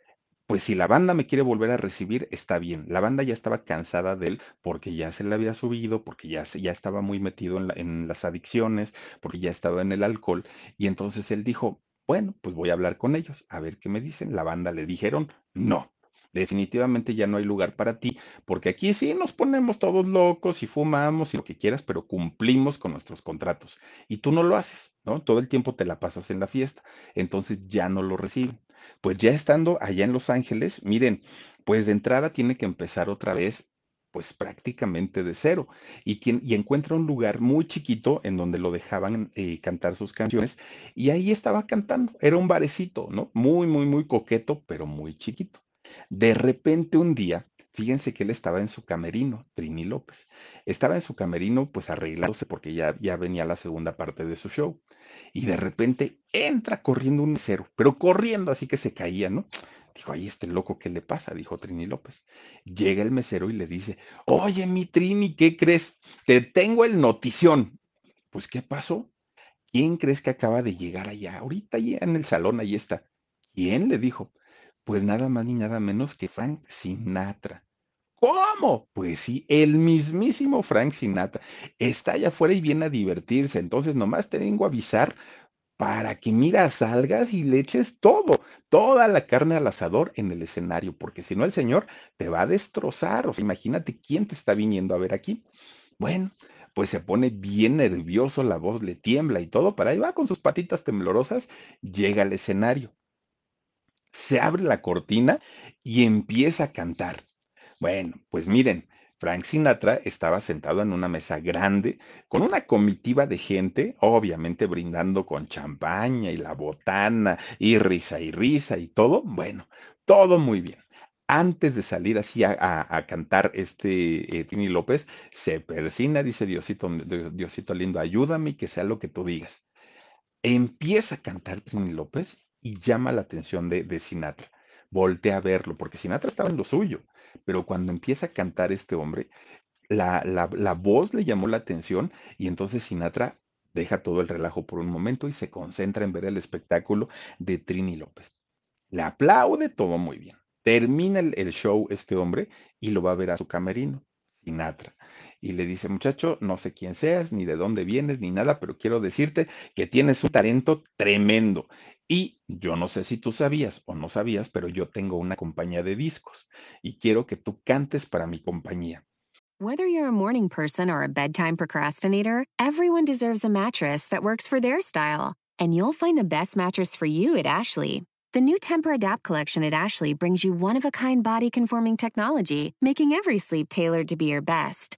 pues si la banda me quiere volver a recibir, está bien. La banda ya estaba cansada de él porque ya se le había subido, porque ya, ya estaba muy metido en las adicciones, porque ya estaba en el alcohol. Y entonces él dijo, bueno, pues voy a hablar con ellos, a ver qué me dicen. La banda le dijeron, no, definitivamente ya no hay lugar para ti, porque aquí sí nos ponemos todos locos y fumamos y lo que quieras, pero cumplimos con nuestros contratos. Y tú no lo haces, ¿no? Todo el tiempo te la pasas en la fiesta, entonces ya no lo reciben. Pues ya estando allá en Los Ángeles, miren, pues de entrada tiene que empezar otra vez, pues prácticamente de cero, y, encuentra un lugar muy chiquito en donde lo dejaban eh, cantar sus canciones, y ahí estaba cantando, era un barecito, ¿no? Muy, muy, muy coqueto, pero muy chiquito. De repente un día, fíjense que él estaba en su camerino, Trini López, estaba en su camerino pues arreglándose porque ya, ya venía la segunda parte de su show y de repente entra corriendo un mesero, pero corriendo así que se caía, ¿no? Dijo, ahí este loco, ¿qué le pasa? Dijo Trini López. Llega el mesero y le dice, oye, mi Trini, ¿qué crees? Te tengo el notición. Pues, ¿qué pasó? ¿Quién crees que acaba de llegar allá? Ahorita allá en el salón, ahí está. ¿Quién? Le dijo. Pues nada más ni nada menos que Frank Sinatra. ¿Cómo? Pues sí, el mismísimo Frank Sinatra está allá afuera y viene a divertirse. Entonces, nomás te vengo a avisar para que mira, salgas y le eches todo, toda la carne al asador en el escenario, porque si no el señor te va a destrozar. O sea, imagínate quién te está viniendo a ver aquí. Bueno, pues se pone bien nervioso, la voz le tiembla y todo, para ahí va con sus patitas temblorosas, llega al escenario. Se abre la cortina y empieza a cantar. Bueno, pues miren, Frank Sinatra estaba sentado en una mesa grande con una comitiva de gente, obviamente brindando con champaña y la botana y risa y risa y todo. Bueno, todo muy bien. Antes de salir así a, cantar este eh, Tini López, se persina, dice Diosito, Diosito lindo, ayúdame que sea lo que tú digas. Empieza a cantar Trini López y llama la atención de, Sinatra. Voltea a verlo, porque Sinatra estaba en lo suyo pero cuando empieza a cantar este hombre, la, la, la, voz le llamó la atención y entonces Sinatra deja todo el relajo por un momento y se concentra en ver el espectáculo de Trini López. Le aplaude todo muy bien. Termina el, el show este hombre y lo va a ver a su camerino, Sinatra y le dice, muchacho, no sé quién seas, ni de dónde vienes, ni nada, pero quiero decirte que tienes un talento tremendo. Y yo no sé si tú sabías o no sabías, pero yo tengo una compañía de discos y quiero que tú cantes para mi compañía. Whether you're a morning person or a bedtime procrastinator, everyone deserves a mattress that works for their style. And you'll find the best mattress for you at Ashley. The new Temper Adapt collection at Ashley brings you one of a kind body conforming technology, making every sleep tailored to be your best.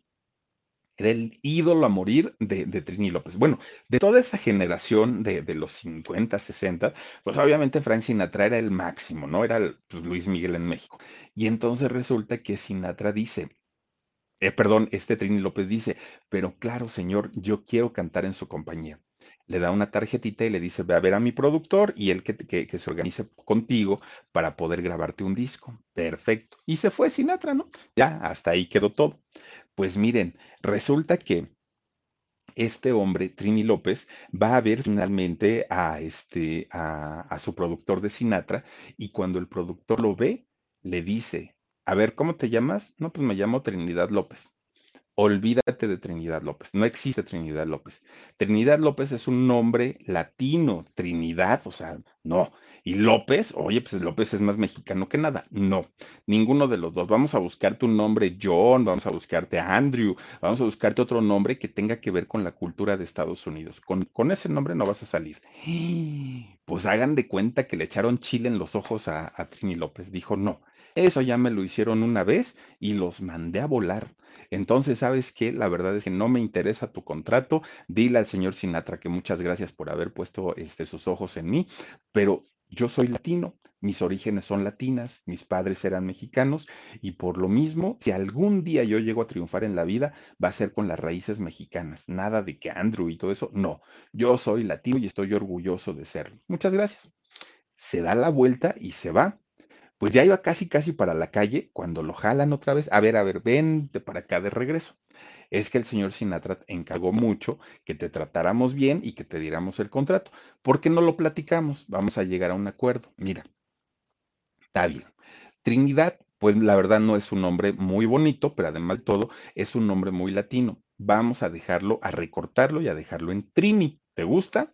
era el ídolo a morir de, Trini López. Bueno, de toda esa generación de, los 50, 60, pues obviamente Frank Sinatra era el máximo, ¿no? Era el, pues, Luis Miguel en México. Y entonces resulta que Sinatra dice, eh, perdón, este Trini López dice, pero claro, señor, yo quiero cantar en su compañía. le da una tarjetita y le dice, ve a ver a mi productor y él que, que, que, se organice contigo para poder grabarte un disco. Perfecto. Y se fue Sinatra, ¿no? Ya, hasta ahí quedó todo. Pues miren, resulta que este hombre, Trini López, va a ver finalmente a, este, a, su productor de Sinatra y cuando el productor lo ve, le dice, a ver, ¿cómo te llamas? No, pues me llamo Trinidad López. Olvídate de Trinidad López. No existe Trinidad López. Trinidad López es un nombre latino. Trinidad, o sea, no. Y López, oye, pues López es más mexicano que nada. No, ninguno de los dos. Vamos a buscarte un nombre John, vamos a buscarte a Andrew, vamos a buscarte otro nombre que tenga que ver con la cultura de Estados Unidos. Con, con ese nombre no vas a salir. Pues hagan de cuenta que le echaron chile en los ojos a, a Trini López. Dijo, no, eso ya me lo hicieron una vez y los mandé a volar. Entonces, ¿sabes qué? La verdad es que no me interesa tu contrato. Dile al señor Sinatra que muchas gracias por haber puesto este, sus ojos en mí, pero yo soy latino, mis orígenes son latinas, mis padres eran mexicanos y por lo mismo, si algún día yo llego a triunfar en la vida, va a ser con las raíces mexicanas. Nada de que Andrew y todo eso, no. Yo soy latino y estoy orgulloso de serlo. Muchas gracias. Se da la vuelta y se va pues ya iba casi, casi para la calle cuando lo jalan otra vez. A ver, a ver, vente para acá de regreso. Es que el señor Sinatra encargó mucho que te tratáramos bien y que te diéramos el contrato. ¿Por qué no lo platicamos? Vamos a llegar a un acuerdo. Mira, está bien. Trinidad, pues la verdad no es un nombre muy bonito, pero además de todo es un nombre muy latino. Vamos a dejarlo, a recortarlo y a dejarlo en Trini. ¿Te gusta?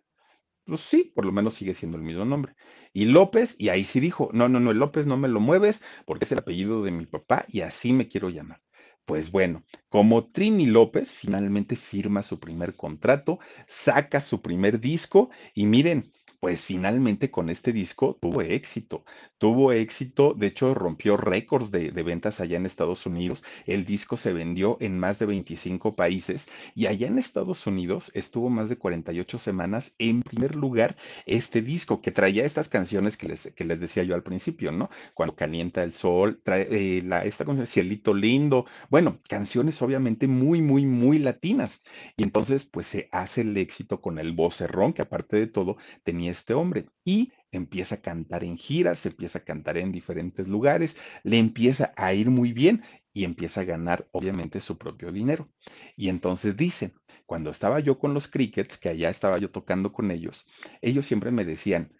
Pues sí, por lo menos sigue siendo el mismo nombre. Y López, y ahí sí dijo, no, no, no, López no me lo mueves porque es el apellido de mi papá y así me quiero llamar. Pues bueno, como Trini López finalmente firma su primer contrato, saca su primer disco y miren, pues finalmente con este disco tuvo éxito, tuvo éxito, de hecho rompió récords de, de, ventas allá en Estados Unidos, el disco se vendió en más de 25 países y allá en Estados Unidos estuvo más de 48 semanas en primer lugar este disco que traía estas canciones que les, que les decía yo al principio, ¿no? Cuando calienta el sol, trae eh, la, esta canción, Cielito Lindo, bueno, canciones obviamente muy, muy, muy latinas y entonces pues se hace el éxito con el vocerrón que aparte de todo tenía este hombre y empieza a cantar en giras, empieza a cantar en diferentes lugares, le empieza a ir muy bien y empieza a ganar obviamente su propio dinero. Y entonces dicen, cuando estaba yo con los crickets, que allá estaba yo tocando con ellos, ellos siempre me decían,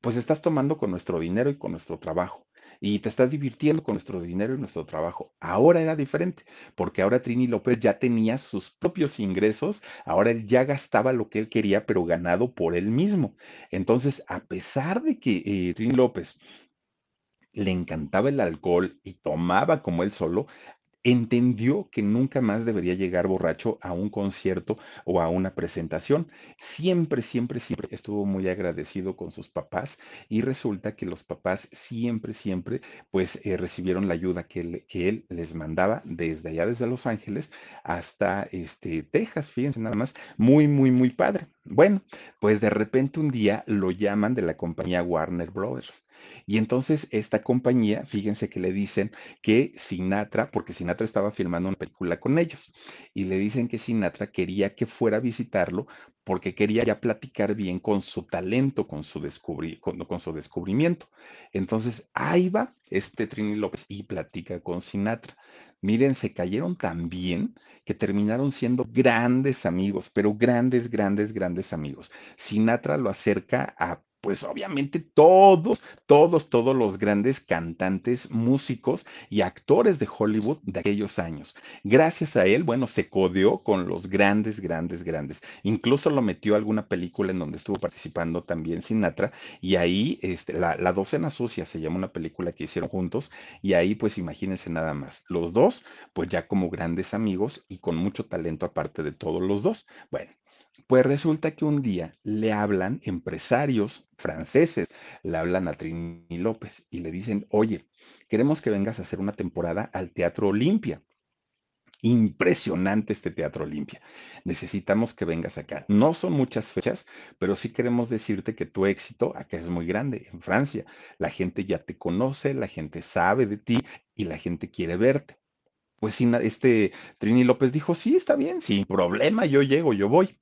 pues estás tomando con nuestro dinero y con nuestro trabajo y te estás divirtiendo con nuestro dinero y nuestro trabajo. Ahora era diferente, porque ahora Trini López ya tenía sus propios ingresos, ahora él ya gastaba lo que él quería, pero ganado por él mismo. Entonces, a pesar de que eh, Trini López le encantaba el alcohol y tomaba como él solo, entendió que nunca más debería llegar borracho a un concierto o a una presentación. Siempre, siempre, siempre estuvo muy agradecido con sus papás y resulta que los papás siempre, siempre, pues eh, recibieron la ayuda que él, les mandaba desde allá, desde Los Ángeles hasta este, Texas, fíjense nada más, muy, muy, muy padre. Bueno, pues de repente un día lo llaman de la compañía Warner Brothers y entonces esta compañía, fíjense que le dicen que Sinatra, porque Sinatra estaba filmando una película con ellos, y le dicen que Sinatra quería que fuera a visitarlo porque quería ya platicar bien con su talento, con su, descubri con, su descubrimiento. Entonces ahí va este Trini López y platica con Sinatra. Miren, se cayeron tan bien que terminaron siendo grandes amigos, pero grandes, grandes, grandes amigos. Sinatra lo acerca a pues obviamente todos, todos, todos los grandes cantantes, músicos y actores de Hollywood de aquellos años. Gracias a él, bueno, se codeó con los grandes, grandes, grandes. Incluso lo metió alguna película en donde estuvo participando también Sinatra y ahí, este, la, la docena sucia se llama una película que hicieron juntos y ahí pues imagínense nada más, los dos pues ya como grandes amigos y con mucho talento aparte de todos los dos. Bueno. Pues resulta que un día le hablan empresarios franceses, le hablan a Trini López y le dicen, oye, queremos que vengas a hacer una temporada al Teatro Olimpia. Impresionante este Teatro Olimpia. Necesitamos que vengas acá. No son muchas fechas, pero sí queremos decirte que tu éxito acá es muy grande en Francia. La gente ya te conoce, la gente sabe de ti y la gente quiere verte. Pues este Trini López dijo, sí, está bien, sin problema, yo llego, yo voy.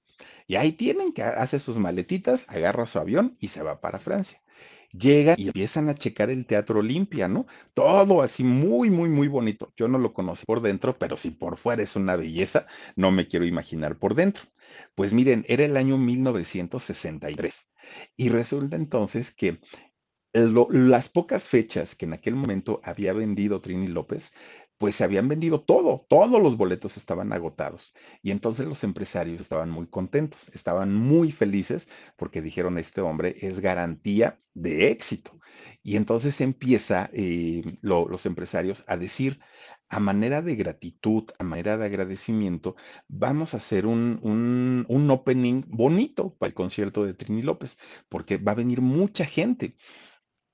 Y ahí tienen que hace sus maletitas, agarra su avión y se va para Francia. Llega y empiezan a checar el Teatro Olimpia, ¿no? Todo así muy, muy, muy bonito. Yo no lo conocí por dentro, pero si por fuera es una belleza, no me quiero imaginar por dentro. Pues miren, era el año 1963 y resulta entonces que las pocas fechas que en aquel momento había vendido Trini López, pues se habían vendido todo, todos los boletos estaban agotados. Y entonces los empresarios estaban muy contentos, estaban muy felices porque dijeron, este hombre es garantía de éxito. Y entonces empieza eh, los empresarios a decir, a manera de gratitud, a manera de agradecimiento, vamos a hacer un, un, un opening bonito para el concierto de Trini López, porque va a venir mucha gente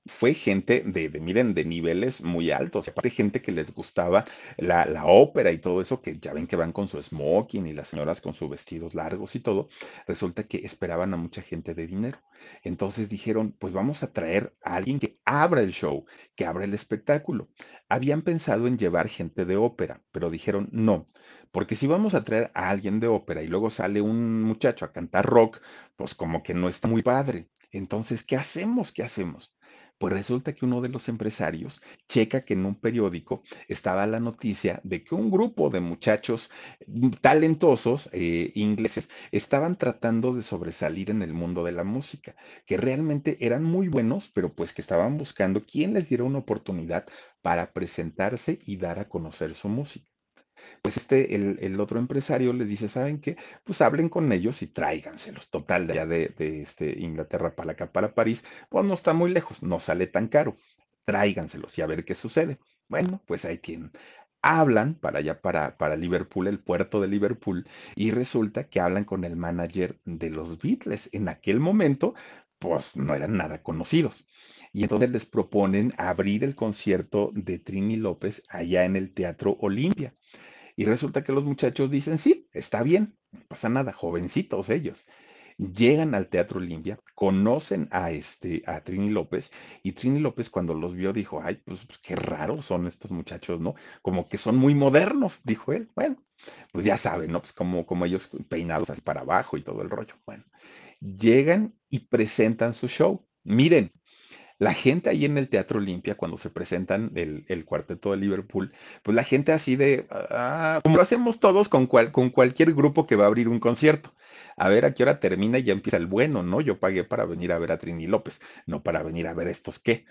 fue gente de, de, miren, de niveles muy altos. Aparte, gente que les gustaba la, la, ópera y todo eso, que ya ven que van con su smoking y las señoras con sus vestidos largos y todo. Resulta que esperaban a mucha gente de dinero. Entonces dijeron, pues vamos a traer a alguien que abra el show, que abra el espectáculo. Habían pensado en llevar gente de ópera, pero dijeron, no, porque si vamos a traer a alguien de ópera y luego sale un muchacho a cantar rock, pues como que no está muy padre. Entonces, ¿qué hacemos? ¿Qué hacemos? Pues resulta que uno de los empresarios checa que en un periódico estaba la noticia de que un grupo de muchachos mm, talentosos eh, ingleses estaban tratando de sobresalir en el mundo de la música, que realmente eran muy buenos, pero pues que estaban buscando quién les diera una oportunidad para presentarse y dar a conocer su música pues este, el, el, otro empresario les dice, ¿saben qué? Pues hablen con ellos y tráiganselos. Total, de allá de, de este, Inglaterra para acá, para París, pues no está muy lejos, no sale tan caro. Tráiganselos y a ver qué sucede. Bueno, pues hay quien hablan para allá, para, para Liverpool, el puerto de Liverpool, y resulta que hablan con el manager de los Beatles. En aquel momento, pues no eran nada conocidos. Y entonces les proponen abrir el concierto de Trini López allá en el Teatro Olimpia. Y resulta que los muchachos dicen, sí, está bien, no pasa nada, jovencitos ellos. Llegan al Teatro Olimpia, conocen a, este, a Trini López, y Trini López cuando los vio dijo, ay, pues, pues qué raros son estos muchachos, ¿no? Como que son muy modernos, dijo él. Bueno, pues ya saben, ¿no? Pues como, como ellos peinados así para abajo y todo el rollo. Bueno, llegan y presentan su show. Miren, la gente ahí en el Teatro Olimpia, cuando se presentan el, cuarteto de Liverpool, pues la gente así de, ah, como lo hacemos todos con, con cualquier grupo que va a abrir un concierto. A ver a qué hora termina y ya empieza el bueno, ¿no? Yo pagué para venir a ver a Trini López, no para venir a ver estos qué.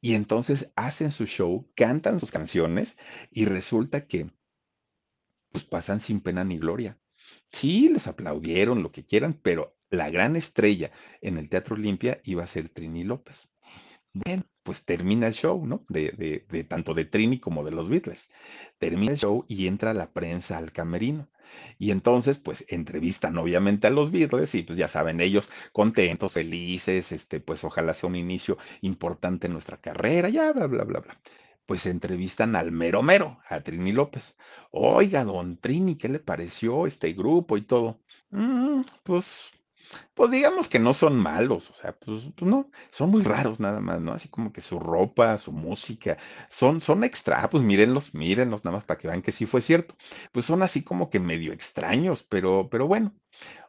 Y entonces hacen su show, cantan sus canciones y resulta que pues pasan sin pena ni gloria. Sí, les aplaudieron lo que quieran, pero la gran estrella en el Teatro Olimpia iba a ser Trini López. Bueno, pues termina el show, ¿no? De, de, tanto de Trini como de los Beatles. Termina el show y entra la prensa al camerino. Y entonces, pues entrevistan obviamente a los Beatles y pues ya saben, ellos contentos, felices, este, pues ojalá sea un inicio importante en nuestra carrera, ya, bla, bla, bla, bla. Pues entrevistan al mero mero, a Trini López. Oiga, don Trini, ¿qué le pareció este grupo y todo? Mm, pues pues digamos que no son malos, o sea, pues, pues, no, son muy raros nada más, ¿no? Así como que su ropa, su música, son, son extra, pues mírenlos, mírenlos nada más para que vean que sí fue cierto. Pues son así como que medio extraños, pero, pero bueno.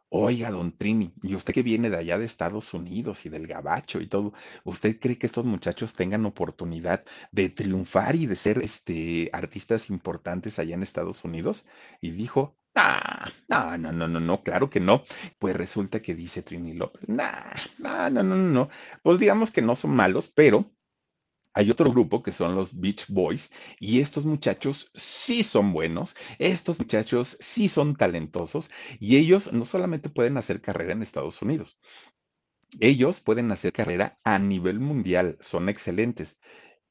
Oiga, don Trini, y usted que viene de allá de Estados Unidos y del Gabacho y todo, ¿usted cree que estos muchachos tengan oportunidad de triunfar y de ser este, artistas importantes allá en Estados Unidos? Y dijo, Ah, no, no, no, no, no, claro que no. Pues resulta que dice Trini López, nah, no, no, no, no. Pues digamos que no son malos, pero hay otro grupo que son los Beach Boys y estos muchachos sí son buenos, estos muchachos sí son talentosos y ellos no solamente pueden hacer carrera en Estados Unidos, ellos pueden hacer carrera a nivel mundial, son excelentes.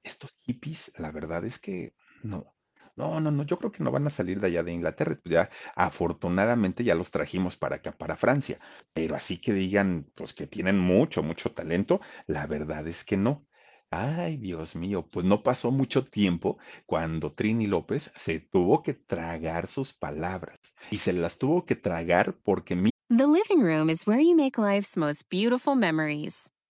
Estos hippies, la verdad es que no, no, no, no, yo creo que no van a salir de allá de Inglaterra. Pues ya afortunadamente ya los trajimos para acá, para Francia. Pero así que digan, pues que tienen mucho, mucho talento, la verdad es que no. Ay, Dios mío, pues no pasó mucho tiempo cuando Trini López se tuvo que tragar sus palabras y se las tuvo que tragar porque The living room is where you make life's most beautiful memories.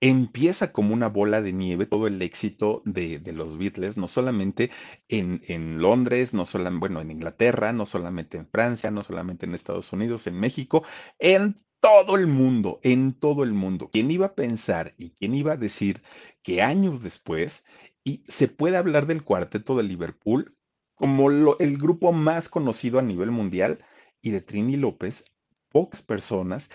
Empieza como una bola de nieve todo el éxito de, los Beatles, no solamente en, Londres, no solamente, bueno, en Inglaterra, no solamente en Francia, no solamente en Estados Unidos, en México, en todo el mundo, en todo el mundo. ¿Quién iba a pensar y quién iba a decir que años después, y se puede hablar del cuarteto de Liverpool como el grupo más conocido a nivel mundial y de Trini López, pocas personas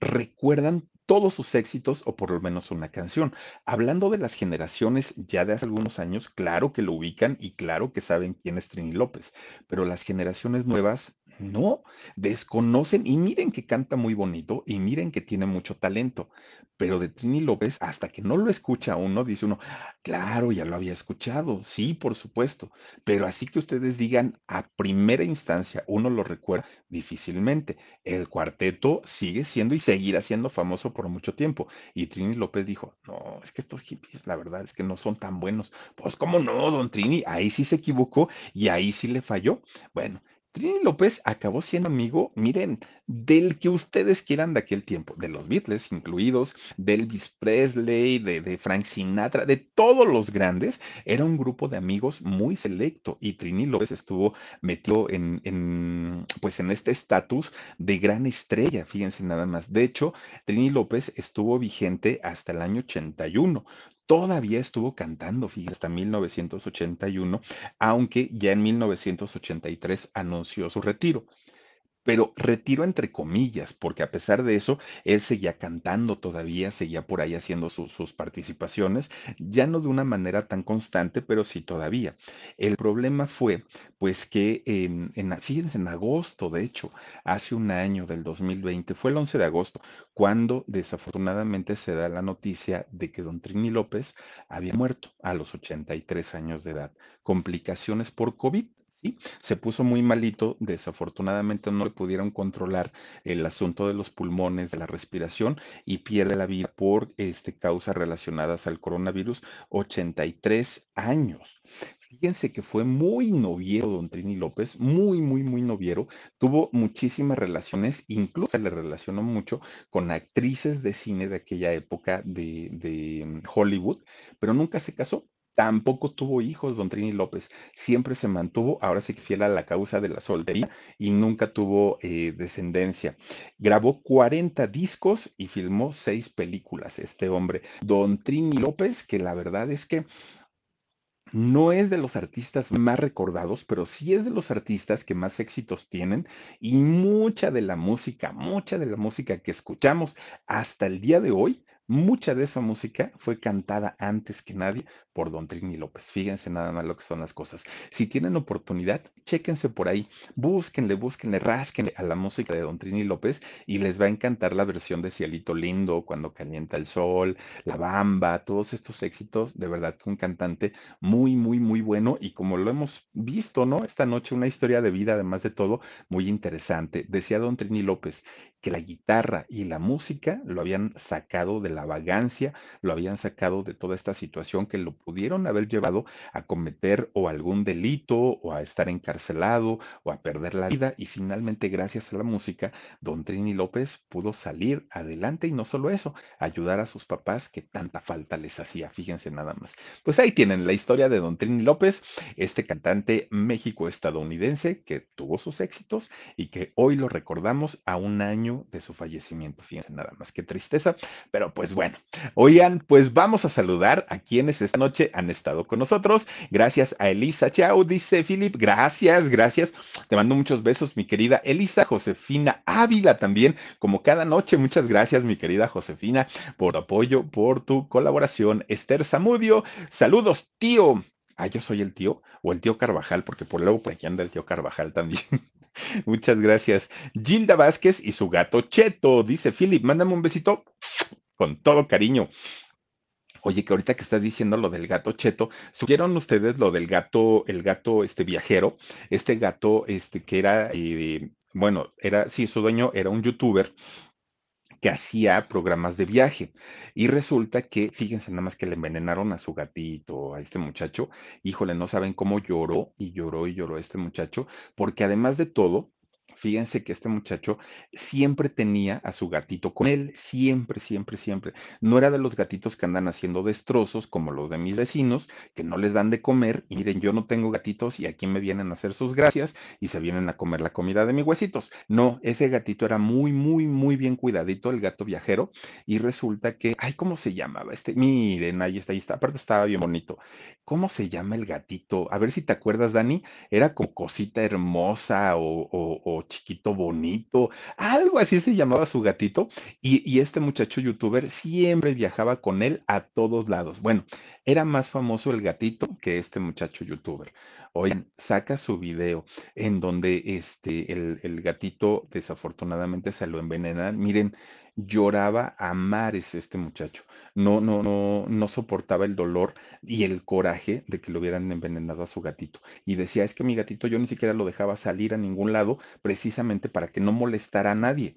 recuerdan todos sus éxitos o por lo menos una canción. Hablando de las generaciones ya de hace algunos años, claro que lo ubican y claro que saben quién es Trini López, pero las generaciones nuevas no, desconocen y miren que canta muy bonito y miren que tiene mucho talento, pero de Trini López hasta que no lo escucha uno, dice uno, claro, ya lo había escuchado, sí, por supuesto, pero así que ustedes digan a primera instancia, uno lo recuerda difícilmente. El cuarteto sigue siendo y seguirá siendo famoso por mucho tiempo. Y Trini López dijo, no, es que estos hippies, la verdad es que no son tan buenos. Pues, ¿cómo no, don Trini? Ahí sí se equivocó y ahí sí le falló. Bueno. Trini López acabó siendo amigo, miren, del que ustedes quieran de aquel tiempo, de los Beatles incluidos, de Elvis Presley, de, de Frank Sinatra, de todos los grandes, era un grupo de amigos muy selecto y Trini López estuvo metido en, en, pues en este estatus de gran estrella, fíjense nada más. De hecho, Trini López estuvo vigente hasta el año 81. Todavía estuvo cantando, fíjense, hasta 1981, aunque ya en 1983 anunció su retiro pero retiro entre comillas, porque a pesar de eso, él seguía cantando todavía, seguía por ahí haciendo sus, participaciones, ya no de una manera tan constante, pero sí todavía. El problema fue, pues que en, en, fíjense, en agosto, de hecho, hace un año del 2020, fue el 11 de agosto, cuando desafortunadamente se da la noticia de que don Trini López había muerto a los 83 años de edad, complicaciones por COVID. Sí, se puso muy malito, desafortunadamente no le pudieron controlar el asunto de los pulmones, de la respiración y pierde la vida por este, causas relacionadas al coronavirus, 83 años. Fíjense que fue muy noviero don Trini López, muy, muy, muy noviero. Tuvo muchísimas relaciones, incluso se le relacionó mucho con actrices de cine de aquella época de, de Hollywood, pero nunca se casó. Tampoco tuvo hijos, don Trini López. Siempre se mantuvo, ahora sí que fiel a la causa de la soltería y nunca tuvo eh, descendencia. Grabó 40 discos y filmó seis películas, este hombre. Don Trini López, que la verdad es que no es de los artistas más recordados, pero sí es de los artistas que más éxitos tienen y mucha de la música, mucha de la música que escuchamos hasta el día de hoy, mucha de esa música fue cantada antes que nadie por Don Trini López. Fíjense nada más lo que son las cosas. Si tienen oportunidad, chéquense por ahí, búsquenle, búsquenle, rásquenle a la música de Don Trini López y les va a encantar la versión de Cielito Lindo, Cuando Calienta el Sol, La Bamba, todos estos éxitos. De verdad un cantante muy, muy, muy bueno y como lo hemos visto, ¿no? Esta noche una historia de vida, además de todo, muy interesante. Decía Don Trini López que la guitarra y la música lo habían sacado de la vagancia, lo habían sacado de toda esta situación que lo pudieron haber llevado a cometer o algún delito o a estar encarcelado o a perder la vida y finalmente gracias a la música, don Trini López pudo salir adelante y no solo eso, ayudar a sus papás que tanta falta les hacía, fíjense nada más. Pues ahí tienen la historia de don Trini López, este cantante México-estadounidense que tuvo sus éxitos y que hoy lo recordamos a un año de su fallecimiento. Fíjense nada más que tristeza, pero pues bueno, oigan, pues vamos a saludar a quienes esta noche han estado con nosotros. Gracias a Elisa Chao, dice Philip, gracias, gracias. Te mando muchos besos, mi querida Elisa, Josefina Ávila también, como cada noche. Muchas gracias, mi querida Josefina, por tu apoyo, por tu colaboración. Esther Zamudio, saludos, tío. Ah, yo soy el tío o el tío Carvajal, porque por luego por aquí anda el tío Carvajal también. Muchas gracias. Gilda Vázquez y su gato Cheto, dice Philip, mándame un besito con todo cariño. Oye, que ahorita que estás diciendo lo del gato cheto, ¿supieron ustedes lo del gato, el gato este viajero? Este gato, este que era, eh, bueno, era, sí, su dueño era un youtuber que hacía programas de viaje. Y resulta que, fíjense nada más que le envenenaron a su gatito, a este muchacho. Híjole, no saben cómo lloró y lloró y lloró este muchacho, porque además de todo, Fíjense que este muchacho siempre tenía a su gatito con él, siempre, siempre, siempre. No era de los gatitos que andan haciendo destrozos como los de mis vecinos, que no les dan de comer. Miren, yo no tengo gatitos y aquí me vienen a hacer sus gracias y se vienen a comer la comida de mis huesitos. No, ese gatito era muy, muy, muy bien cuidadito, el gato viajero. Y resulta que, ay, ¿cómo se llamaba? Este, miren, ahí está, ahí está. Aparte estaba bien bonito. ¿Cómo se llama el gatito? A ver si te acuerdas, Dani. Era como cosita hermosa o, o, o chiquito bonito, algo así se llamaba su gatito, y, este muchacho youtuber siempre viajaba con él a todos lados. Bueno, era más famoso el gatito que este muchacho youtuber. Oigan, saca su video en donde este, el, el gatito desafortunadamente se lo envenenan. Miren, lloraba a mares este muchacho. No, no, no, no soportaba el dolor y el coraje de que lo hubieran envenenado a su gatito. Y decía, es que mi gatito yo ni siquiera lo dejaba salir a ningún lado precisamente para que no molestara a nadie.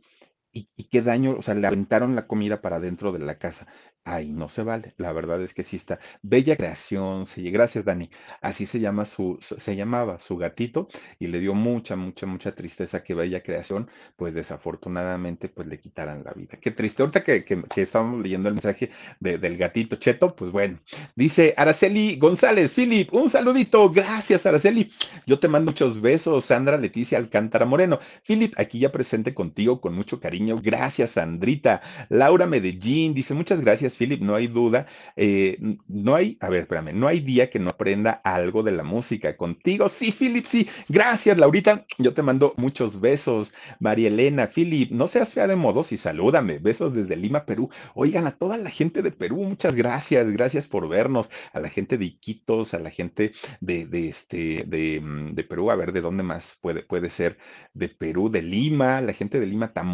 Y, qué daño, o sea, le aventaron la comida para dentro de la casa. Ay, no se vale. La verdad es que sí está. Bella creación, sí. Gracias, Dani. Así se llama su, se llamaba su gatito y le dio mucha, mucha, mucha tristeza que Bella creación, pues desafortunadamente, pues le quitaran la vida. Qué triste. Ahorita que, que, que estábamos leyendo el mensaje de, del gatito Cheto, pues bueno. Dice Araceli González, Philip, un saludito. Gracias, Araceli. Yo te mando muchos besos. Sandra Leticia Alcántara Moreno. Philip, aquí ya presente contigo con mucho cariño. Gracias, Sandrita. Laura Medellín dice, muchas gracias Philip, no hay duda, eh, no hay, a ver, espérame, no hay día que no aprenda algo de la música contigo. Sí, Philip, sí, gracias, Laurita, yo te mando muchos besos. María Elena, Philip, no seas fea de modos y salúdame, besos desde Lima, Perú. Oigan, a toda la gente de Perú, muchas gracias, gracias por vernos, a la gente de Iquitos, a la gente de, de este, de, mm, de, Perú, a ver de dónde más puede, puede ser, de Perú, de Lima, la gente de Lima tan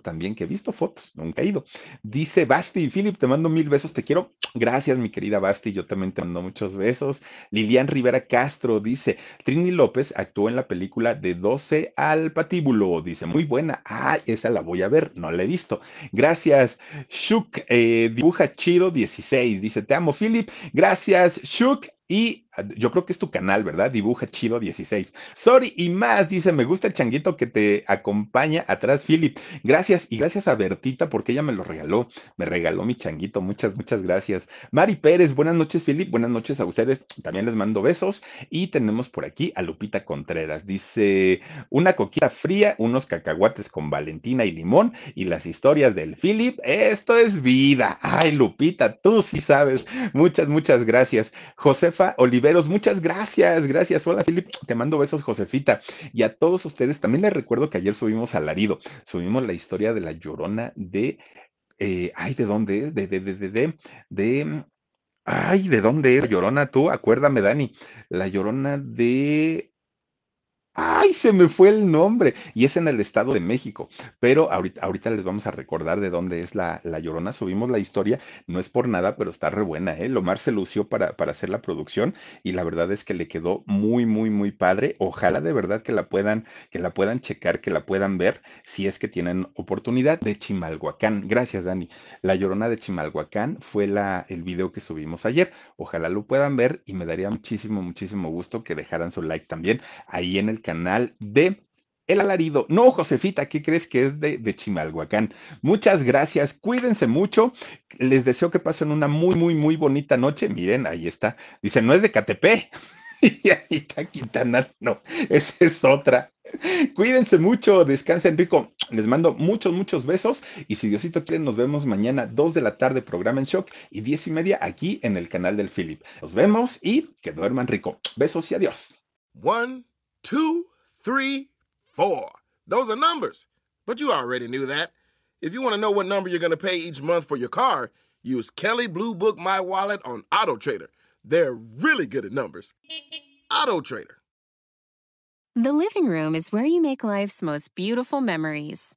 también, que he visto fotos, nunca he ido. Dice Basti, Philip, te mando mil besos, te quiero. Gracias, mi querida Basti, yo también te mando muchos besos. Lilian Rivera Castro dice, Trini López actuó en la película de 12 al patíbulo, dice, muy buena. Ah, esa la voy a ver, no la he visto. Gracias, Shuk, eh, dibuja chido 16, dice, te amo, Philip. Gracias, Shuk. Y yo creo que es tu canal, ¿verdad? Dibuja chido 16. Sorry y más, dice, me gusta el changuito que te acompaña atrás, Philip. Gracias y gracias a Bertita porque ella me lo regaló. Me regaló mi changuito. Muchas, muchas gracias. Mari Pérez, buenas noches, Philip. Buenas noches a ustedes. También les mando besos. Y tenemos por aquí a Lupita Contreras. Dice, una coquita fría, unos cacahuates con Valentina y limón y las historias del Philip. Esto es vida. Ay, Lupita, tú sí sabes. Muchas, muchas gracias. Josefa Oliver muchas gracias, gracias. Hola, Philip, te mando besos, Josefita. Y a todos ustedes, también les recuerdo que ayer subimos alarido, subimos la historia de la llorona de, eh, ay, ¿de dónde es? De, de, de, de, de, de, ay, ¿de dónde es? Llorona, tú, acuérdame, Dani, la llorona de, ¡Ay, se me fue el nombre! Y es en el Estado de México. Pero ahorita, ahorita les vamos a recordar de dónde es la, la, Llorona. Subimos la historia, no es por nada, pero está re buena, ¿eh? Lomar se lució para, para hacer la producción y la verdad es que le quedó muy, muy, muy padre. Ojalá de verdad que la puedan, que la puedan checar, que la puedan ver, si es que tienen oportunidad de Chimalhuacán. Gracias, Dani. La Llorona de Chimalhuacán fue la, el video que subimos ayer. Ojalá lo puedan ver y me daría muchísimo, muchísimo gusto que dejaran su like también ahí en el canal de El Alarido. No, Josefita, ¿qué crees que es de, de, Chimalhuacán? Muchas gracias, cuídense mucho. Les deseo que pasen una muy, muy, muy bonita noche. Miren, ahí está. Dice, no es de KTP. y ahí está Quintana. No, esa es otra. Cuídense mucho, descansen rico. Les mando muchos, muchos besos. Y si Diosito quiere, nos vemos mañana, 2 de la tarde, programa en shock y 10 y media aquí en el canal del Philip. Nos vemos y que duerman rico. Besos y adiós. Two, three, four. Those are numbers. But you already knew that. If you want to know what number you're going to pay each month for your car, use Kelly Blue Book My Wallet on Auto Trader. They're really good at numbers. Auto Trader. The living room is where you make life's most beautiful memories.